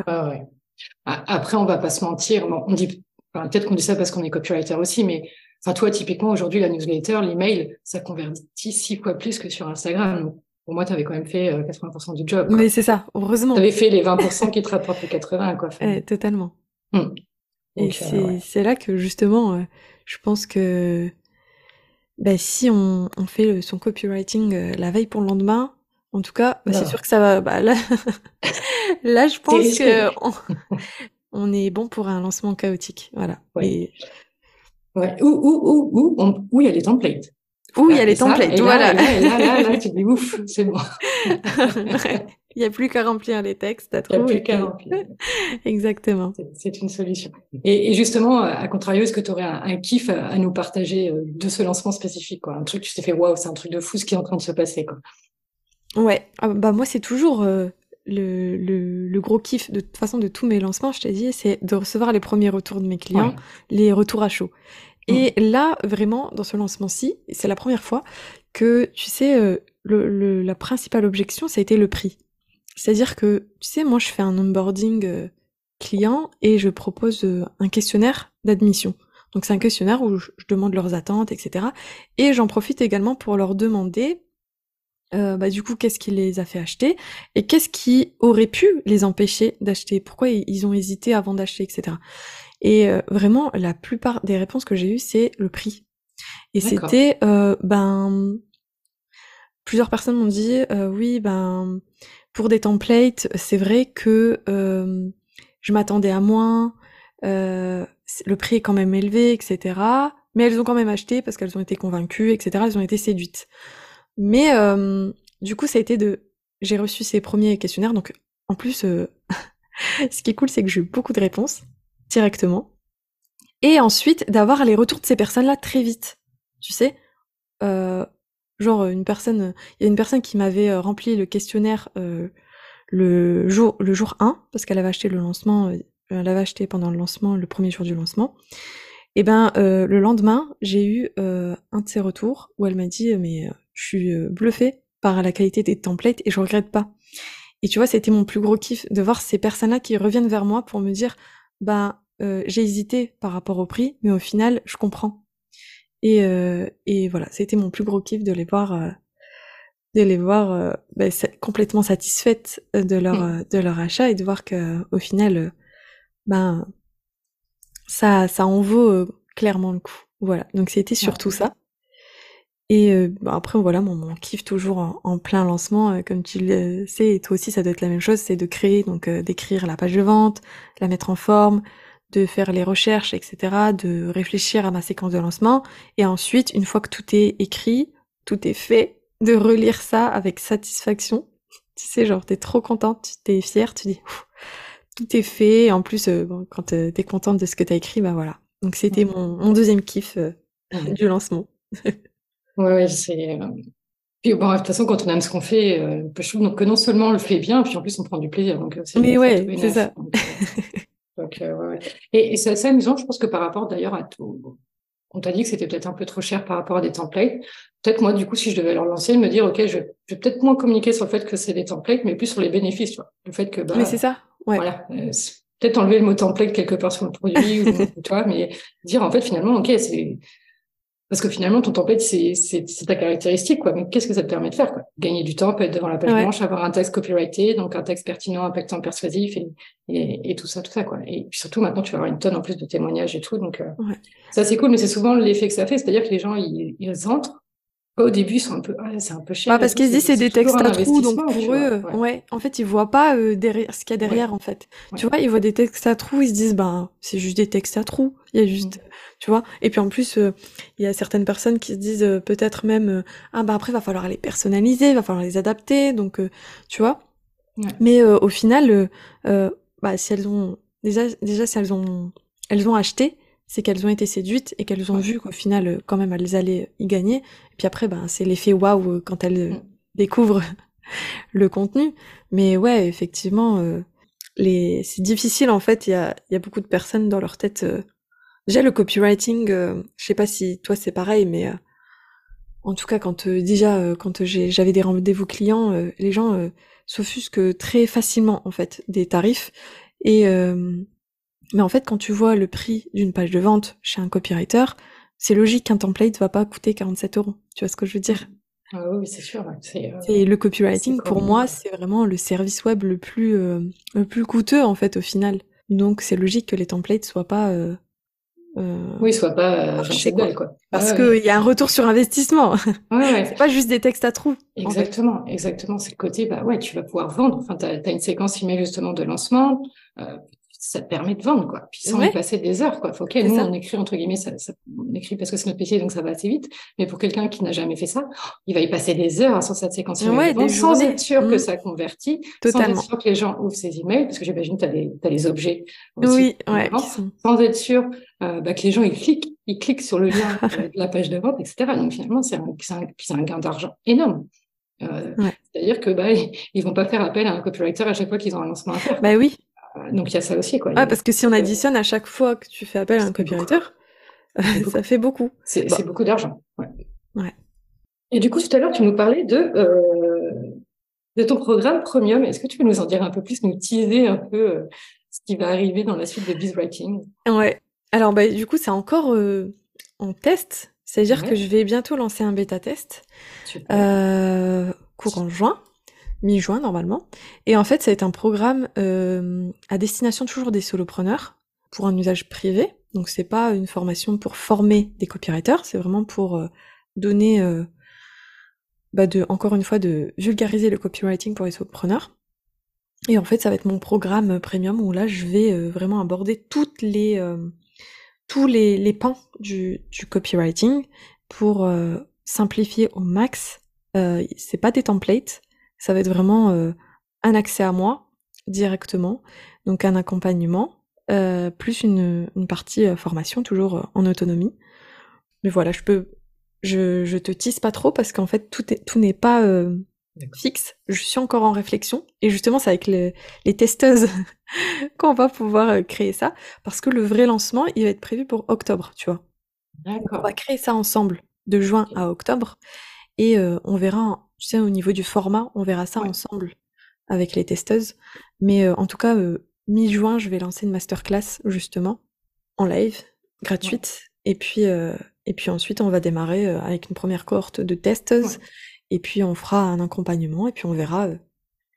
[SPEAKER 1] Après, on va pas se mentir. on dit, peut-être qu'on dit ça parce qu'on est copywriter aussi, mais enfin, toi, typiquement, aujourd'hui, la newsletter, l'email, ça convertit six fois plus que sur Instagram. Pour moi, tu avais quand même fait 80% du job.
[SPEAKER 2] Mais c'est ça, heureusement.
[SPEAKER 1] Tu avais fait les 20% qui te rapportent les 80, quoi.
[SPEAKER 2] Eh, totalement. Hum. Et euh, c'est là que justement, euh, je pense que bah, si on, on, fait son copywriting euh, la veille pour le lendemain, en tout cas, bah, c'est sûr que ça va. Bah, là, là, je pense que on, est bon pour un lancement chaotique. Voilà.
[SPEAKER 1] Ouais. Ouais. Ou, ou, ou, où il y a les templates.
[SPEAKER 2] Où il y a les templates, voilà.
[SPEAKER 1] Là, là, là, tu dis ouf, c'est bon.
[SPEAKER 2] Il n'y a plus qu'à remplir les textes,
[SPEAKER 1] t'as Il n'y a plus qu'à remplir.
[SPEAKER 2] Exactement.
[SPEAKER 1] C'est une solution. Et, justement, à contrario, est-ce que tu aurais un, kiff à, nous partager euh, de ce lancement spécifique, quoi? Un truc, tu t'es fait, waouh, c'est un truc de fou ce qui est en train de se passer, quoi.
[SPEAKER 2] Ouais, ah, bah moi, c'est toujours euh, le, le, gros kiff de toute façon de tous mes lancements, je t'ai dit, c'est de recevoir les premiers retours de mes clients, les retours à chaud. Et mmh. là, vraiment, dans ce lancement-ci, c'est la première fois que, tu sais, euh, la principale objection, ça a été le prix. C'est-à-dire que, tu sais, moi, je fais un onboarding euh, client et je propose euh, un questionnaire d'admission. Donc, c'est un questionnaire où je, demande leurs attentes, etc. Et j'en profite également pour leur demander, euh, bah, du coup, qu'est-ce qui les a fait acheter et qu'est-ce qui aurait pu les empêcher d'acheter, pourquoi ils ont hésité avant d'acheter, etc. Et vraiment, la plupart des réponses que j'ai eues, c'est le prix. Et c'était, ben, plusieurs personnes m'ont dit, oui, ben, pour des templates, c'est vrai que euh, je m'attendais à moins, euh, le prix est quand même élevé, etc. Mais elles ont quand même acheté parce qu'elles ont été convaincues, etc. Elles ont été séduites. Mais euh, du coup, ça a été de... J'ai reçu ces premiers questionnaires, donc en plus, ce qui est cool, c'est que j'ai eu beaucoup de réponses directement. Et ensuite, d'avoir les retours de ces personnes-là très vite. Tu sais, Genre une personne, il y a une personne qui m'avait euh, rempli le questionnaire euh, le jour le jour 1 parce qu'elle avait acheté le lancement, euh, elle avait acheté pendant le lancement, le premier jour du lancement. Et ben le lendemain, j'ai eu un de ses retours où elle m'a dit mais je suis bluffée par la qualité des templates et je regrette pas. Et tu vois, c'était mon plus gros kiff de voir ces personnes-là qui reviennent vers moi pour me dire bah j'ai hésité par rapport au prix, mais au final, je comprends. Et, euh, et voilà, c'était mon plus gros kiff de les voir, euh, de les voir euh, bah, complètement satisfaites de leur, mmh. de leur achat et de voir que au final, ben ça, ça en vaut clairement le coup. Voilà, donc c'était surtout ça. Et bah, après, voilà, mon, mon kiff toujours en, plein lancement, comme tu le sais, et toi aussi, ça doit être la même chose, c'est de créer, donc d'écrire la page de vente, la mettre en forme, de faire les recherches, etc., de réfléchir à ma séquence de lancement, et ensuite, une fois que tout est écrit, tout est fait, de relire ça avec satisfaction. Tu sais, genre, t'es trop contente, t'es fière, tu dis, tout est fait, en plus, euh, quand euh, t'es contente de ce que t'as écrit, bah voilà. Donc c'était mon, deuxième kiff euh, du lancement.
[SPEAKER 1] ouais, ouais, c'est... Puis bon, de toute façon, quand on aime ce qu'on fait, je trouve que non seulement on le fait bien, puis en plus on prend du plaisir. Donc,
[SPEAKER 2] Mais ouais, c'est ça.
[SPEAKER 1] Donc, euh, ouais, Et, et c'est assez amusant, je pense que par rapport d'ailleurs à tout, on t'a dit que c'était peut-être un peu trop cher par rapport à des templates. Peut-être moi, du coup, si je devais leur lancer, me dire, OK, je, vais peut-être moins communiquer sur le fait que c'est des templates, mais plus sur les bénéfices, tu vois. Le fait que, bah,
[SPEAKER 2] mais c'est ça, ouais.
[SPEAKER 1] Voilà. Euh, peut-être enlever le mot template quelque part sur le produit, ou, tu vois, mais dire, en fait, finalement, OK, c'est, parce que finalement, ton template, c'est, c'est, ta caractéristique, quoi. Mais qu'est-ce que ça te permet de faire, quoi? Gagner du temps, peut être devant la page blanche, avoir un texte copyrighté, donc un texte pertinent, impactant, persuasif, et, et, et, tout ça, tout ça, quoi. Et puis surtout, maintenant, tu vas avoir une tonne en plus de témoignages et tout, donc euh, ça, c'est cool, mais c'est souvent l'effet que ça fait, c'est-à-dire que les gens, ils, ils entrent, au début, ils sont un peu, ah, c'est un peu cher.
[SPEAKER 2] Bah parce qu'ils se disent c'est des textes à trous, donc pour eux, ouais. en fait, ils voient pas euh, derrière ce qu'il y a derrière, en fait. Tu vois, ils voient des textes à trous, ils se disent, ben, c'est juste des textes à trous. Il y a juste, mm. tu vois. Et puis en plus, euh, il y a certaines personnes qui se disent euh, peut-être même, ah bah après, va falloir les personnaliser, va falloir les adapter, donc, tu vois. Mais au final, bah si elles ont, déjà, déjà si elles ont, elles ont acheté, c'est qu'elles ont été séduites et qu'elles ont vu qu'au final, euh, quand même, elles allaient y gagner. Et puis après, ben, c'est l'effet waouh euh, quand elles mm. découvrent le contenu. Mais ouais, effectivement, euh, les... c'est difficile en fait. Il y a, y a beaucoup de personnes dans leur tête. Déjà le copywriting, je sais pas si toi c'est pareil, mais en tout cas, quand déjà, quand j'avais des rendez-vous clients, les gens s'offusquent très facilement en fait des tarifs. Et mais en fait, quand tu vois le prix d'une page de vente chez un copywriter, c'est logique qu'un template va pas coûter 47 euros. Tu vois ce que je veux dire?
[SPEAKER 1] Ah oui, c'est sûr.
[SPEAKER 2] C'est le copywriting pour moi, c'est vraiment le service web le plus le plus coûteux en fait au final. Donc c'est logique que les templates soient pas
[SPEAKER 1] euh, oui, soit pas euh, quoi. quoi.
[SPEAKER 2] Parce qu'il y a un retour sur investissement. Ouais, c'est pas juste des textes à trous.
[SPEAKER 1] Exactement, exactement. C'est le côté, bah ouais, tu vas pouvoir vendre. Enfin, tu as, une séquence email justement de lancement. Euh, ça te permet de vendre, quoi. Puis sans y passer des heures, quoi. Faut nous, on écrit, entre guillemets, ça, ça, on écrit parce que c'est notre métier, donc ça va assez vite. Mais pour quelqu'un qui n'a jamais fait ça, il va y passer des heures sur cette séquence email sans être sûr que mmh. ça convertit, Totalement. sans être sûr que les gens ouvrent ces emails, parce que j'imagine que tu as, les objets
[SPEAKER 2] aussi, oui, ouais,
[SPEAKER 1] sans être sûr euh, bah, que les gens, ils cliquent, ils cliquent sur le lien de la page de vente, etc. Donc finalement, c'est un, un, un gain d'argent énorme. Euh, C'est-à-dire que bah, ils vont pas faire appel à un copywriter à chaque fois qu'ils ont un lancement à faire.
[SPEAKER 2] Bah oui,
[SPEAKER 1] donc il y a ça aussi. Quoi.
[SPEAKER 2] Ah, parce que si on additionne à chaque fois que tu fais appel à un copywriter, ça fait beaucoup.
[SPEAKER 1] C'est beaucoup d'argent. Ouais. Et du coup, tout à l'heure, tu nous parlais de, euh, de ton programme Premium. Est-ce que tu peux nous en dire un peu plus, nous teaser un peu euh, ce qui va arriver dans la suite de BizWriting
[SPEAKER 2] Ouais. Alors, bah, du coup, c'est encore euh, en test. C'est-à-dire que je vais bientôt lancer un bêta test courant juin mi-juin normalement. Et en fait, ça va être un programme euh, à destination toujours des solopreneurs pour un usage privé. Donc c'est pas une formation pour former des copywriters, c'est vraiment pour euh, donner, euh, bah de, encore une fois, de vulgariser le copywriting pour les solopreneurs. Et en fait, ça va être mon programme premium où là, je vais vraiment aborder toutes les, tous les, les pans du, du copywriting pour simplifier au max. c'est pas des templates, ça va être vraiment euh, un accès à moi directement, donc un accompagnement, euh, plus une, une partie euh, formation, toujours en autonomie. Mais voilà, je peux, je, je te tisse pas trop parce qu'en fait tout est, tout n'est pas fixe. Je suis encore en réflexion et justement c'est avec les, les testeuses qu'on va pouvoir créer ça parce que le vrai lancement il va être prévu pour octobre, tu vois. On va créer ça ensemble de juin à octobre et on verra tu sais, au niveau du format, on verra ça ensemble avec les testeuses. Mais euh, en tout cas, euh, mi-juin, je vais lancer une masterclass justement en live, gratuite. Et puis, euh, et puis ensuite, on va démarrer avec une première cohorte de testeuses. Et puis, on fera un accompagnement. Et puis, on verra,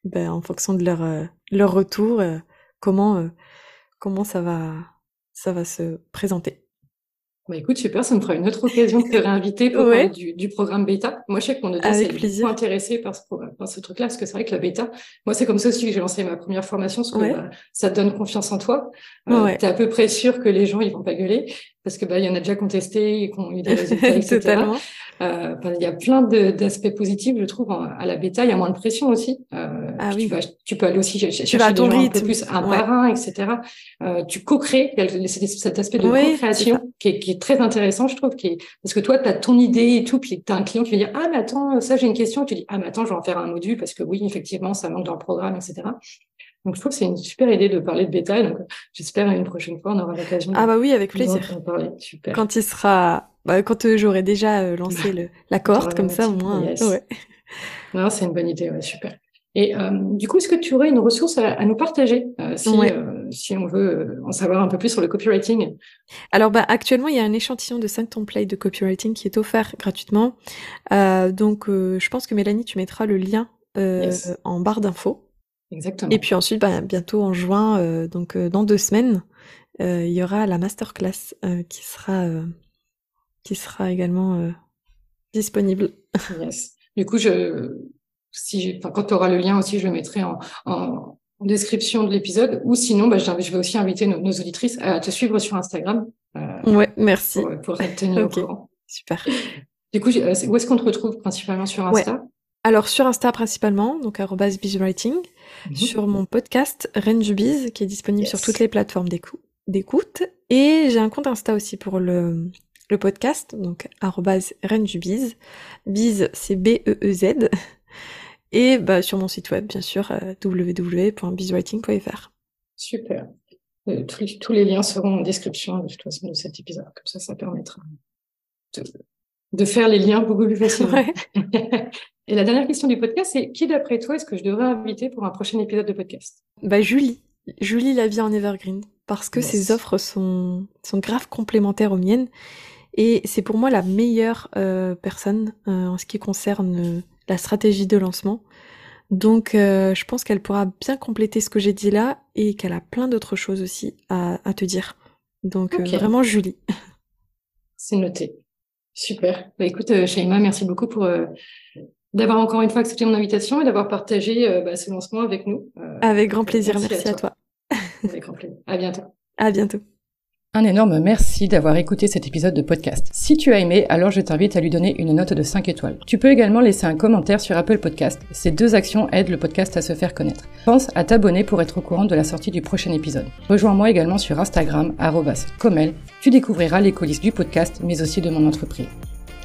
[SPEAKER 2] ben, en fonction de leur, leur retour, comment, comment ça va, ça va se présenter.
[SPEAKER 1] Bah écoute, super, ça me fera une autre occasion de te réinviter pour parler du, du, programme bêta. Moi, je sais que mon audience est intéressé par ce, par ce truc-là, parce que c'est vrai que la bêta, moi, c'est comme ça aussi que j'ai lancé ma première formation, parce que bah, ça te donne confiance en toi. Euh, Tu es à peu près sûr que les gens, ils vont pas gueuler parce que bah il y en a déjà contesté et qu'on eu des résultats, etc. euh, il y a plein d'aspects positifs, je trouve, à la bêta. Il y a moins de pression aussi. Euh, ah oui. tu, vas, tu peux aller aussi chercher tu vas des gens un peu plus un par un, etc. Euh, tu co-crées, cet aspect de co-création qui est, qui est, très intéressant, je trouve, qui est, parce que toi, tu as ton idée et tout, puis tu as un client qui va dire, ah mais attends, ça j'ai une question, tu dis, ah mais attends, je vais en faire un module parce que oui, effectivement, ça manque dans le programme, etc. Donc je trouve que c'est une super idée de parler de bêta. Donc j'espère une prochaine fois on aura l'occasion.
[SPEAKER 2] Ah bah oui, avec plaisir.
[SPEAKER 1] parler. Super.
[SPEAKER 2] Quand il sera, bah, quand euh, j'aurai déjà euh, lancé le... la cohorte comme ça au moins. Ouais.
[SPEAKER 1] Non, c'est une bonne idée. Ouais, super. Et euh, du coup, est-ce que tu aurais une ressource à, nous partager si, si on veut en savoir un peu plus sur le copywriting?
[SPEAKER 2] Alors, bah, actuellement, il y a un échantillon de 5 templates de copywriting qui est offert gratuitement. donc, je pense que Mélanie, tu mettras le lien en barre d'infos.
[SPEAKER 1] Exactement.
[SPEAKER 2] Et puis ensuite, bah, bientôt en juin, euh, donc euh, dans deux semaines, euh, il y aura la masterclass qui sera qui sera également disponible.
[SPEAKER 1] Yes. Du coup, je, si, quand tu auras le lien aussi, je le mettrai en, en, description de l'épisode. Ou sinon, bah, je vais aussi inviter nos, nos, auditrices à te suivre sur Instagram.
[SPEAKER 2] ouais, merci.
[SPEAKER 1] Pour, pour être tenir au courant.
[SPEAKER 2] Super.
[SPEAKER 1] Du coup, où est-ce qu'on te retrouve principalement sur Insta?
[SPEAKER 2] Alors sur Insta principalement, donc @bizwriting. Mhm. sur mon podcast Reine du Biz, qui est disponible sur toutes les plateformes d'écoute. Et j'ai un compte Insta aussi pour le, le podcast, donc du Biz. C'est B-E-E-Z. Et bah, sur mon site web, bien sûr, euh, www.bizwriting.fr.
[SPEAKER 1] Super. Euh, tous, les liens seront en description de toute façon de cet épisode. Comme ça, ça permettra de, de faire les liens beaucoup plus facilement. Et la dernière question du podcast, c'est qui d'après toi est-ce que je devrais inviter pour un prochain épisode de podcast?
[SPEAKER 2] Bah Julie, Julie la vie en evergreen, parce que ses offres sont sont grave complémentaires aux miennes et c'est pour moi la meilleure euh, personne euh, en ce qui concerne euh, la stratégie de lancement. Donc je pense qu'elle pourra bien compléter ce que j'ai dit là et qu'elle a plein d'autres choses aussi à, à te dire. Donc vraiment Julie.
[SPEAKER 1] C'est noté. Super. Bah, écoute, Shaima, merci beaucoup pour d'avoir encore une fois accepté mon invitation et d'avoir partagé euh, bah, ce lancement avec nous.
[SPEAKER 2] Euh, avec grand plaisir, merci, à, toi.
[SPEAKER 1] avec grand plaisir. À bientôt.
[SPEAKER 2] À bientôt.
[SPEAKER 1] Un énorme merci d'avoir écouté cet épisode de podcast. Si tu as aimé, alors je t'invite à lui donner une note de 5 étoiles. Tu peux également laisser un commentaire sur Apple Podcast. Ces deux actions aident le podcast à se faire connaître. Pense à t'abonner pour être au courant de la sortie du prochain épisode. Rejoins-moi également sur Instagram, comel. Tu découvriras les coulisses du podcast, mais aussi de mon entreprise.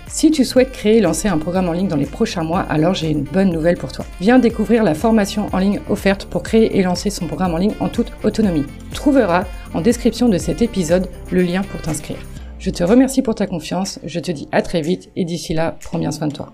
[SPEAKER 1] Si tu souhaites créer et lancer un programme en ligne dans les prochains mois, alors j'ai une bonne nouvelle pour toi. Viens découvrir la formation en ligne offerte pour créer et lancer son programme en ligne en toute autonomie. Tu trouveras en description de cet épisode le lien pour t'inscrire. Je te remercie pour ta confiance, je te dis à très vite et d'ici là, prends bien soin de toi.